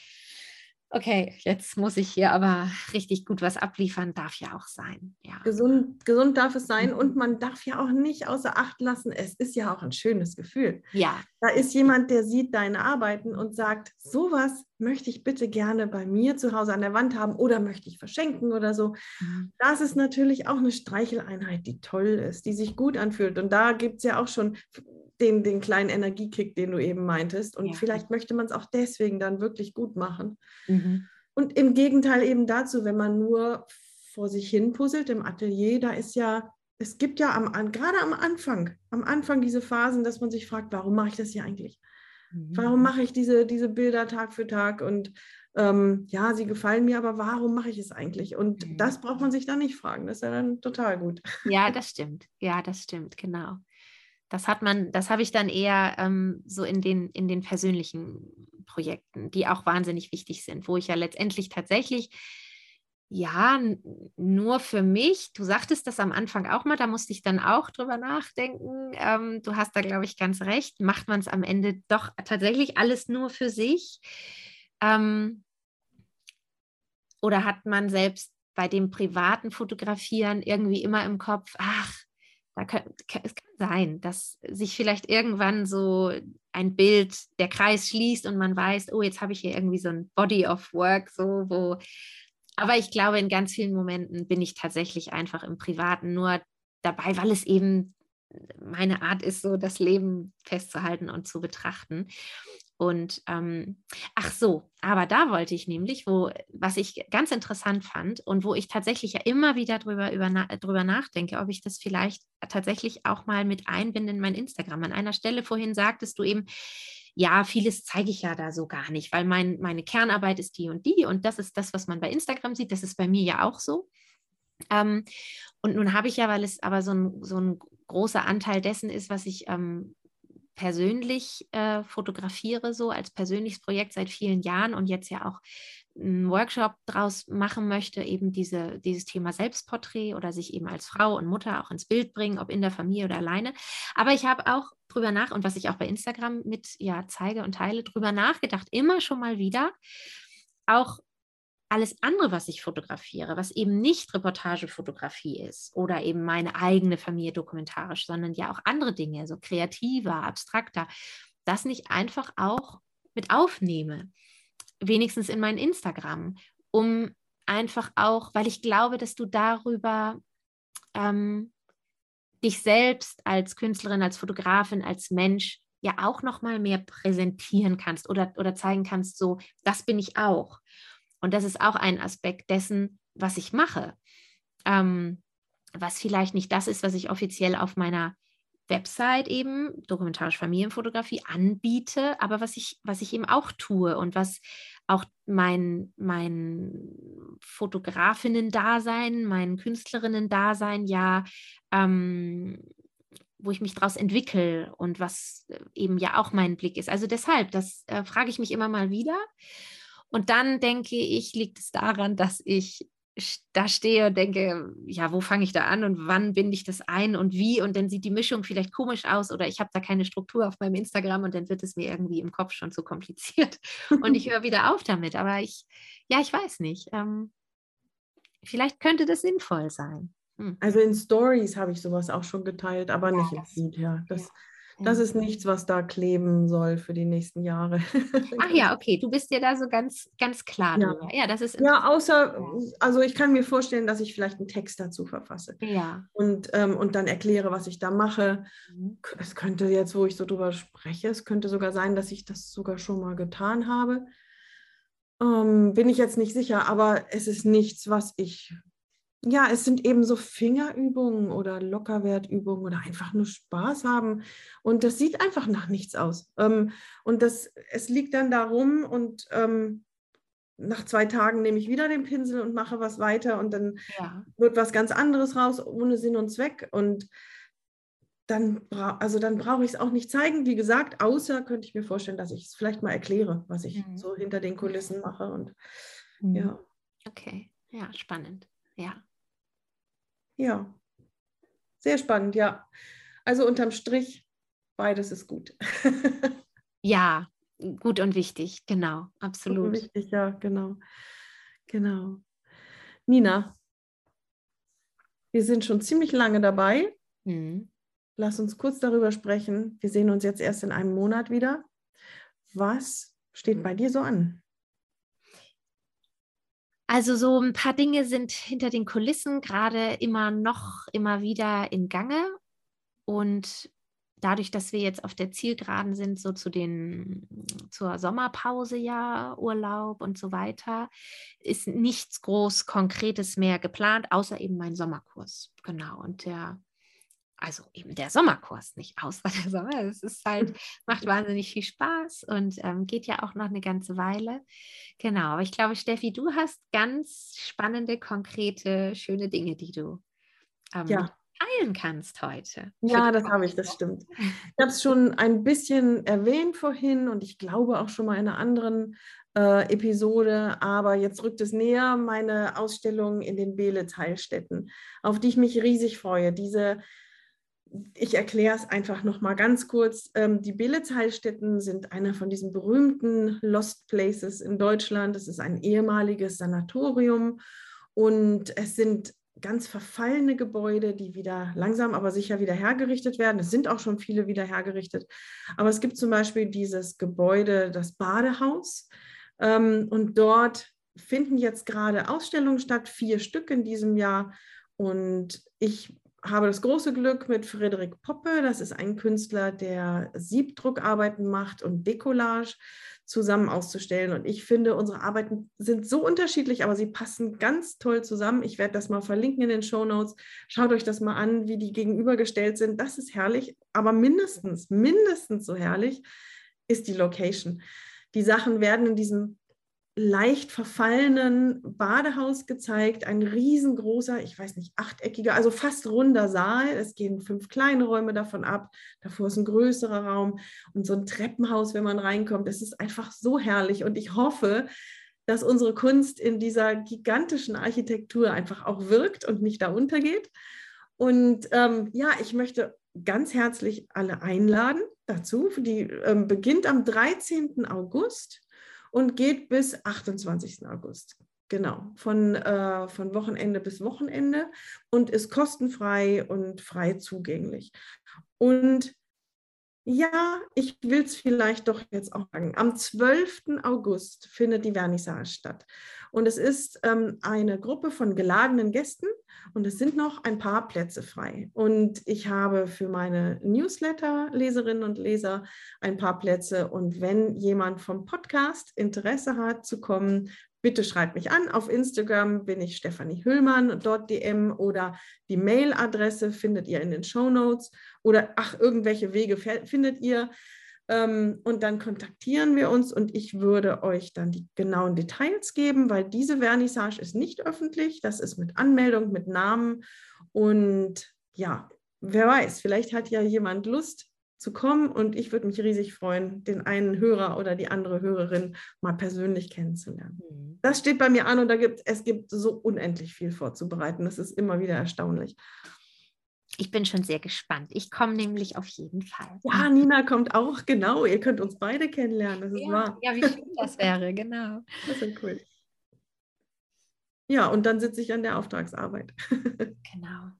okay, jetzt muss ich hier aber richtig gut was abliefern, darf ja auch sein. Ja. Gesund, gesund darf es sein mhm. und man darf ja auch nicht außer Acht lassen, es ist ja auch ein schönes Gefühl. Ja. Da ist jemand, der sieht deine Arbeiten und sagt, sowas möchte ich bitte gerne bei mir zu Hause an der Wand haben oder möchte ich verschenken oder so. Mhm. Das ist natürlich auch eine Streicheleinheit, die toll ist, die sich gut anfühlt. Und da gibt es ja auch schon den, den kleinen Energiekick, den du eben meintest. Und ja. vielleicht möchte man es auch deswegen dann wirklich gut machen. Mhm. Und im Gegenteil eben dazu, wenn man nur vor sich hin puzzelt im Atelier, da ist ja, es gibt ja am, gerade am Anfang, am Anfang diese Phasen, dass man sich fragt, warum mache ich das hier eigentlich? Mhm. Warum mache ich diese, diese Bilder Tag für Tag? Und ähm, ja, sie gefallen mir, aber warum mache ich es eigentlich? Und mhm. das braucht man sich dann nicht fragen. Das ist ja dann total gut. Ja, das stimmt. Ja, das stimmt, genau. Das hat man, das habe ich dann eher ähm, so in den, in den persönlichen Projekten, die auch wahnsinnig wichtig sind, wo ich ja letztendlich tatsächlich ja, nur für mich. Du sagtest das am Anfang auch mal, da musste ich dann auch drüber nachdenken. Ähm, du hast da, glaube ich, ganz recht. Macht man es am Ende doch tatsächlich alles nur für sich? Ähm, oder hat man selbst bei dem privaten Fotografieren irgendwie immer im Kopf, ach, da kann, es kann sein, dass sich vielleicht irgendwann so ein Bild, der Kreis schließt und man weiß, oh, jetzt habe ich hier irgendwie so ein Body of Work, so wo. Aber ich glaube, in ganz vielen Momenten bin ich tatsächlich einfach im Privaten nur dabei, weil es eben meine Art ist, so das Leben festzuhalten und zu betrachten. Und ähm, ach so, aber da wollte ich nämlich, wo, was ich ganz interessant fand und wo ich tatsächlich ja immer wieder drüber, über, drüber nachdenke, ob ich das vielleicht tatsächlich auch mal mit einbinde in mein Instagram. An einer Stelle vorhin sagtest du eben, ja, vieles zeige ich ja da so gar nicht, weil mein, meine Kernarbeit ist die und die und das ist das, was man bei Instagram sieht. Das ist bei mir ja auch so. Ähm, und nun habe ich ja, weil es aber so ein, so ein großer Anteil dessen ist, was ich ähm, persönlich äh, fotografiere, so als persönliches Projekt seit vielen Jahren und jetzt ja auch einen Workshop draus machen möchte, eben diese, dieses Thema Selbstporträt oder sich eben als Frau und Mutter auch ins Bild bringen, ob in der Familie oder alleine. Aber ich habe auch drüber nach und was ich auch bei Instagram mit ja zeige und teile, drüber nachgedacht, immer schon mal wieder, auch alles andere, was ich fotografiere, was eben nicht Reportagefotografie ist oder eben meine eigene Familie dokumentarisch, sondern ja auch andere Dinge, so kreativer, abstrakter, das nicht einfach auch mit aufnehme, wenigstens in mein Instagram, um einfach auch, weil ich glaube, dass du darüber ähm, dich selbst als Künstlerin, als Fotografin, als Mensch ja auch noch mal mehr präsentieren kannst oder, oder zeigen kannst, so, das bin ich auch. Und das ist auch ein Aspekt dessen, was ich mache. Ähm, was vielleicht nicht das ist, was ich offiziell auf meiner Website eben, dokumentarische Familienfotografie, anbiete, aber was ich, was ich eben auch tue und was auch mein, mein Fotografinnen-Dasein, mein Künstlerinnen-Dasein ja, ähm, wo ich mich daraus entwickle und was eben ja auch mein Blick ist. Also deshalb, das äh, frage ich mich immer mal wieder. Und dann denke ich, liegt es daran, dass ich da stehe und denke, ja, wo fange ich da an und wann binde ich das ein und wie? Und dann sieht die Mischung vielleicht komisch aus oder ich habe da keine Struktur auf meinem Instagram und dann wird es mir irgendwie im Kopf schon zu kompliziert und ich höre wieder auf damit. Aber ich, ja, ich weiß nicht. Ähm, vielleicht könnte das sinnvoll sein. Hm. Also in Stories habe ich sowas auch schon geteilt, aber ja, nicht im Feed, ja. Das, ja. Das ist nichts, was da kleben soll für die nächsten Jahre. Ach ja, okay, du bist dir da so ganz, ganz klar ja. drüber. Ja, das ist ja, außer, also ich kann mir vorstellen, dass ich vielleicht einen Text dazu verfasse. Ja. Und, ähm, und dann erkläre, was ich da mache. Mhm. Es könnte jetzt, wo ich so drüber spreche, es könnte sogar sein, dass ich das sogar schon mal getan habe. Ähm, bin ich jetzt nicht sicher, aber es ist nichts, was ich ja, es sind eben so Fingerübungen oder Lockerwertübungen oder einfach nur Spaß haben. Und das sieht einfach nach nichts aus. Ähm, und das, es liegt dann darum und ähm, nach zwei Tagen nehme ich wieder den Pinsel und mache was weiter und dann ja. wird was ganz anderes raus, ohne Sinn und Zweck. Und dann, also dann brauche ich es auch nicht zeigen. Wie gesagt, außer könnte ich mir vorstellen, dass ich es vielleicht mal erkläre, was ich mhm. so hinter den Kulissen mache. Und mhm. ja. Okay, ja, spannend. Ja. Ja, sehr spannend, ja. Also unterm Strich, beides ist gut. ja, gut und wichtig, genau, absolut. Gut wichtig, ja, genau. Genau. Nina, wir sind schon ziemlich lange dabei. Mhm. Lass uns kurz darüber sprechen. Wir sehen uns jetzt erst in einem Monat wieder. Was steht bei dir so an? Also so ein paar Dinge sind hinter den Kulissen gerade immer noch, immer wieder in Gange. Und dadurch, dass wir jetzt auf der Zielgeraden sind, so zu den, zur Sommerpause ja, Urlaub und so weiter, ist nichts groß Konkretes mehr geplant, außer eben mein Sommerkurs. Genau. Und der also eben der Sommerkurs, nicht außer der Sommer. Es ist halt, macht wahnsinnig viel Spaß und ähm, geht ja auch noch eine ganze Weile. Genau, aber ich glaube, Steffi, du hast ganz spannende, konkrete, schöne Dinge, die du ähm, ja. teilen kannst heute. Ja, das habe ich, das stimmt. Ich habe es schon ein bisschen erwähnt vorhin und ich glaube auch schon mal in einer anderen äh, Episode, aber jetzt rückt es näher, meine Ausstellung in den Beelitz-Heilstätten, auf die ich mich riesig freue. Diese ich erkläre es einfach noch mal ganz kurz. Ähm, die Belitz-Heilstätten sind einer von diesen berühmten Lost Places in Deutschland. Es ist ein ehemaliges Sanatorium und es sind ganz verfallene Gebäude, die wieder langsam, aber sicher wieder hergerichtet werden. Es sind auch schon viele wieder hergerichtet. Aber es gibt zum Beispiel dieses Gebäude, das Badehaus. Ähm, und dort finden jetzt gerade Ausstellungen statt, vier Stück in diesem Jahr. Und ich habe das große Glück mit Frederik Poppe, das ist ein Künstler, der Siebdruckarbeiten macht und Decollage zusammen auszustellen. Und ich finde, unsere Arbeiten sind so unterschiedlich, aber sie passen ganz toll zusammen. Ich werde das mal verlinken in den Show Notes. Schaut euch das mal an, wie die gegenübergestellt sind. Das ist herrlich, aber mindestens, mindestens so herrlich ist die Location. Die Sachen werden in diesem leicht verfallenen Badehaus gezeigt, ein riesengroßer, ich weiß nicht, achteckiger, also fast runder Saal. Es gehen fünf kleine Räume davon ab, davor ist ein größerer Raum und so ein Treppenhaus, wenn man reinkommt. Es ist einfach so herrlich und ich hoffe, dass unsere Kunst in dieser gigantischen Architektur einfach auch wirkt und nicht da untergeht. Und ähm, ja, ich möchte ganz herzlich alle einladen dazu. Die ähm, beginnt am 13. August und geht bis 28. August. Genau, von, äh, von Wochenende bis Wochenende und ist kostenfrei und frei zugänglich. Und ja, ich will es vielleicht doch jetzt auch sagen. Am 12. August findet die Vernissage statt. Und es ist ähm, eine Gruppe von geladenen Gästen und es sind noch ein paar Plätze frei. Und ich habe für meine Newsletter-Leserinnen und Leser ein paar Plätze. Und wenn jemand vom Podcast Interesse hat zu kommen, bitte schreibt mich an. Auf Instagram bin ich Stefanie Hüllmann, dort DM oder die Mailadresse findet ihr in den Show Notes oder ach, irgendwelche Wege findet ihr. Ähm, und dann kontaktieren wir uns und ich würde euch dann die genauen Details geben, weil diese Vernissage ist nicht öffentlich. Das ist mit Anmeldung, mit Namen. Und ja, wer weiß, vielleicht hat ja jemand Lust zu kommen und ich würde mich riesig freuen, den einen Hörer oder die andere Hörerin mal persönlich kennenzulernen. Mhm. Das steht bei mir an und da gibt es gibt so unendlich viel vorzubereiten. Das ist immer wieder erstaunlich. Ich bin schon sehr gespannt. Ich komme nämlich auf jeden Fall. Ja, Nina kommt auch, genau. Ihr könnt uns beide kennenlernen, das ist ja, wahr. Ja, wie schön das wäre, genau. Das ist cool. Ja, und dann sitze ich an der Auftragsarbeit. genau.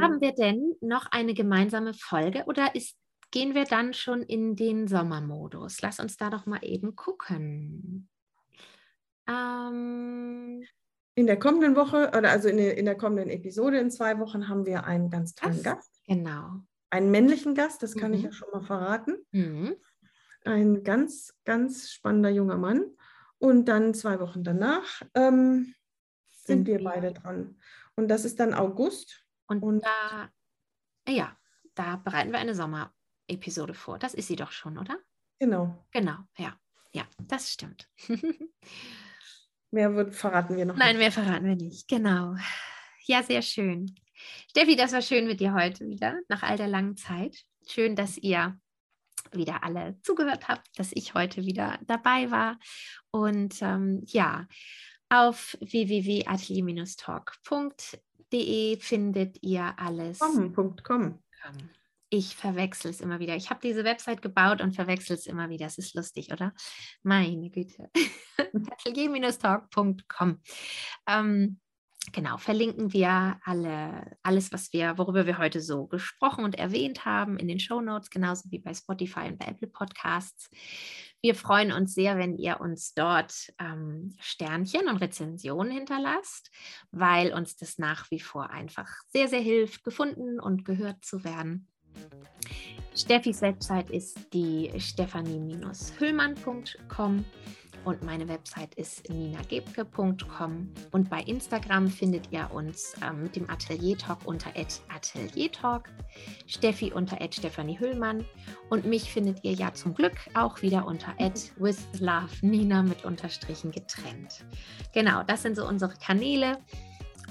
Haben wir denn noch eine gemeinsame Folge oder ist, gehen wir dann schon in den Sommermodus? Lass uns da doch mal eben gucken. Ähm, in der kommenden Woche, oder also in der, in der kommenden Episode in zwei Wochen haben wir einen ganz tollen Gast. Genau. Einen männlichen Gast, das kann mhm. ich ja schon mal verraten. Mhm. Ein ganz, ganz spannender junger Mann. Und dann zwei Wochen danach ähm, sind, sind wir beide dran. Und das ist dann August. Und, und da, ja, da bereiten wir eine Sommerepisode vor. Das ist sie doch schon, oder? Genau. Genau, ja. Ja, das stimmt. mehr wird, verraten wir noch Nein, nicht. mehr verraten wir nicht. Genau. Ja, sehr schön. Steffi, das war schön mit dir heute wieder, nach all der langen Zeit. Schön, dass ihr wieder alle zugehört habt, dass ich heute wieder dabei war. Und ähm, ja, auf www.atelier-talk.de findet ihr alles. Com, com. Ich verwechsel es immer wieder. Ich habe diese Website gebaut und verwechsel es immer wieder. Das ist lustig, oder? Meine Güte. Atelier-talk.com. Ähm, genau, verlinken wir alle, alles, was wir, worüber wir heute so gesprochen und erwähnt haben, in den Show Notes, genauso wie bei Spotify und bei Apple Podcasts. Wir freuen uns sehr, wenn ihr uns dort ähm, Sternchen und Rezensionen hinterlasst, weil uns das nach wie vor einfach sehr, sehr hilft, gefunden und gehört zu werden. Steffis Website ist die stephanie-hüllmann.com und meine Website ist ninagebke.com und bei Instagram findet ihr uns ähm, mit dem Atelier Talk unter Atelier Talk, Steffi unter Stephanie Hüllmann und mich findet ihr ja zum Glück auch wieder unter with love Nina mit Unterstrichen getrennt. Genau, das sind so unsere Kanäle,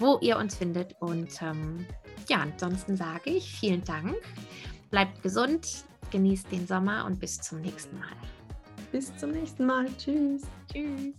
wo ihr uns findet und ähm, ja, ansonsten sage ich vielen Dank, bleibt gesund, genießt den Sommer und bis zum nächsten Mal. Bis zum nächsten Mal. Tschüss. Tschüss.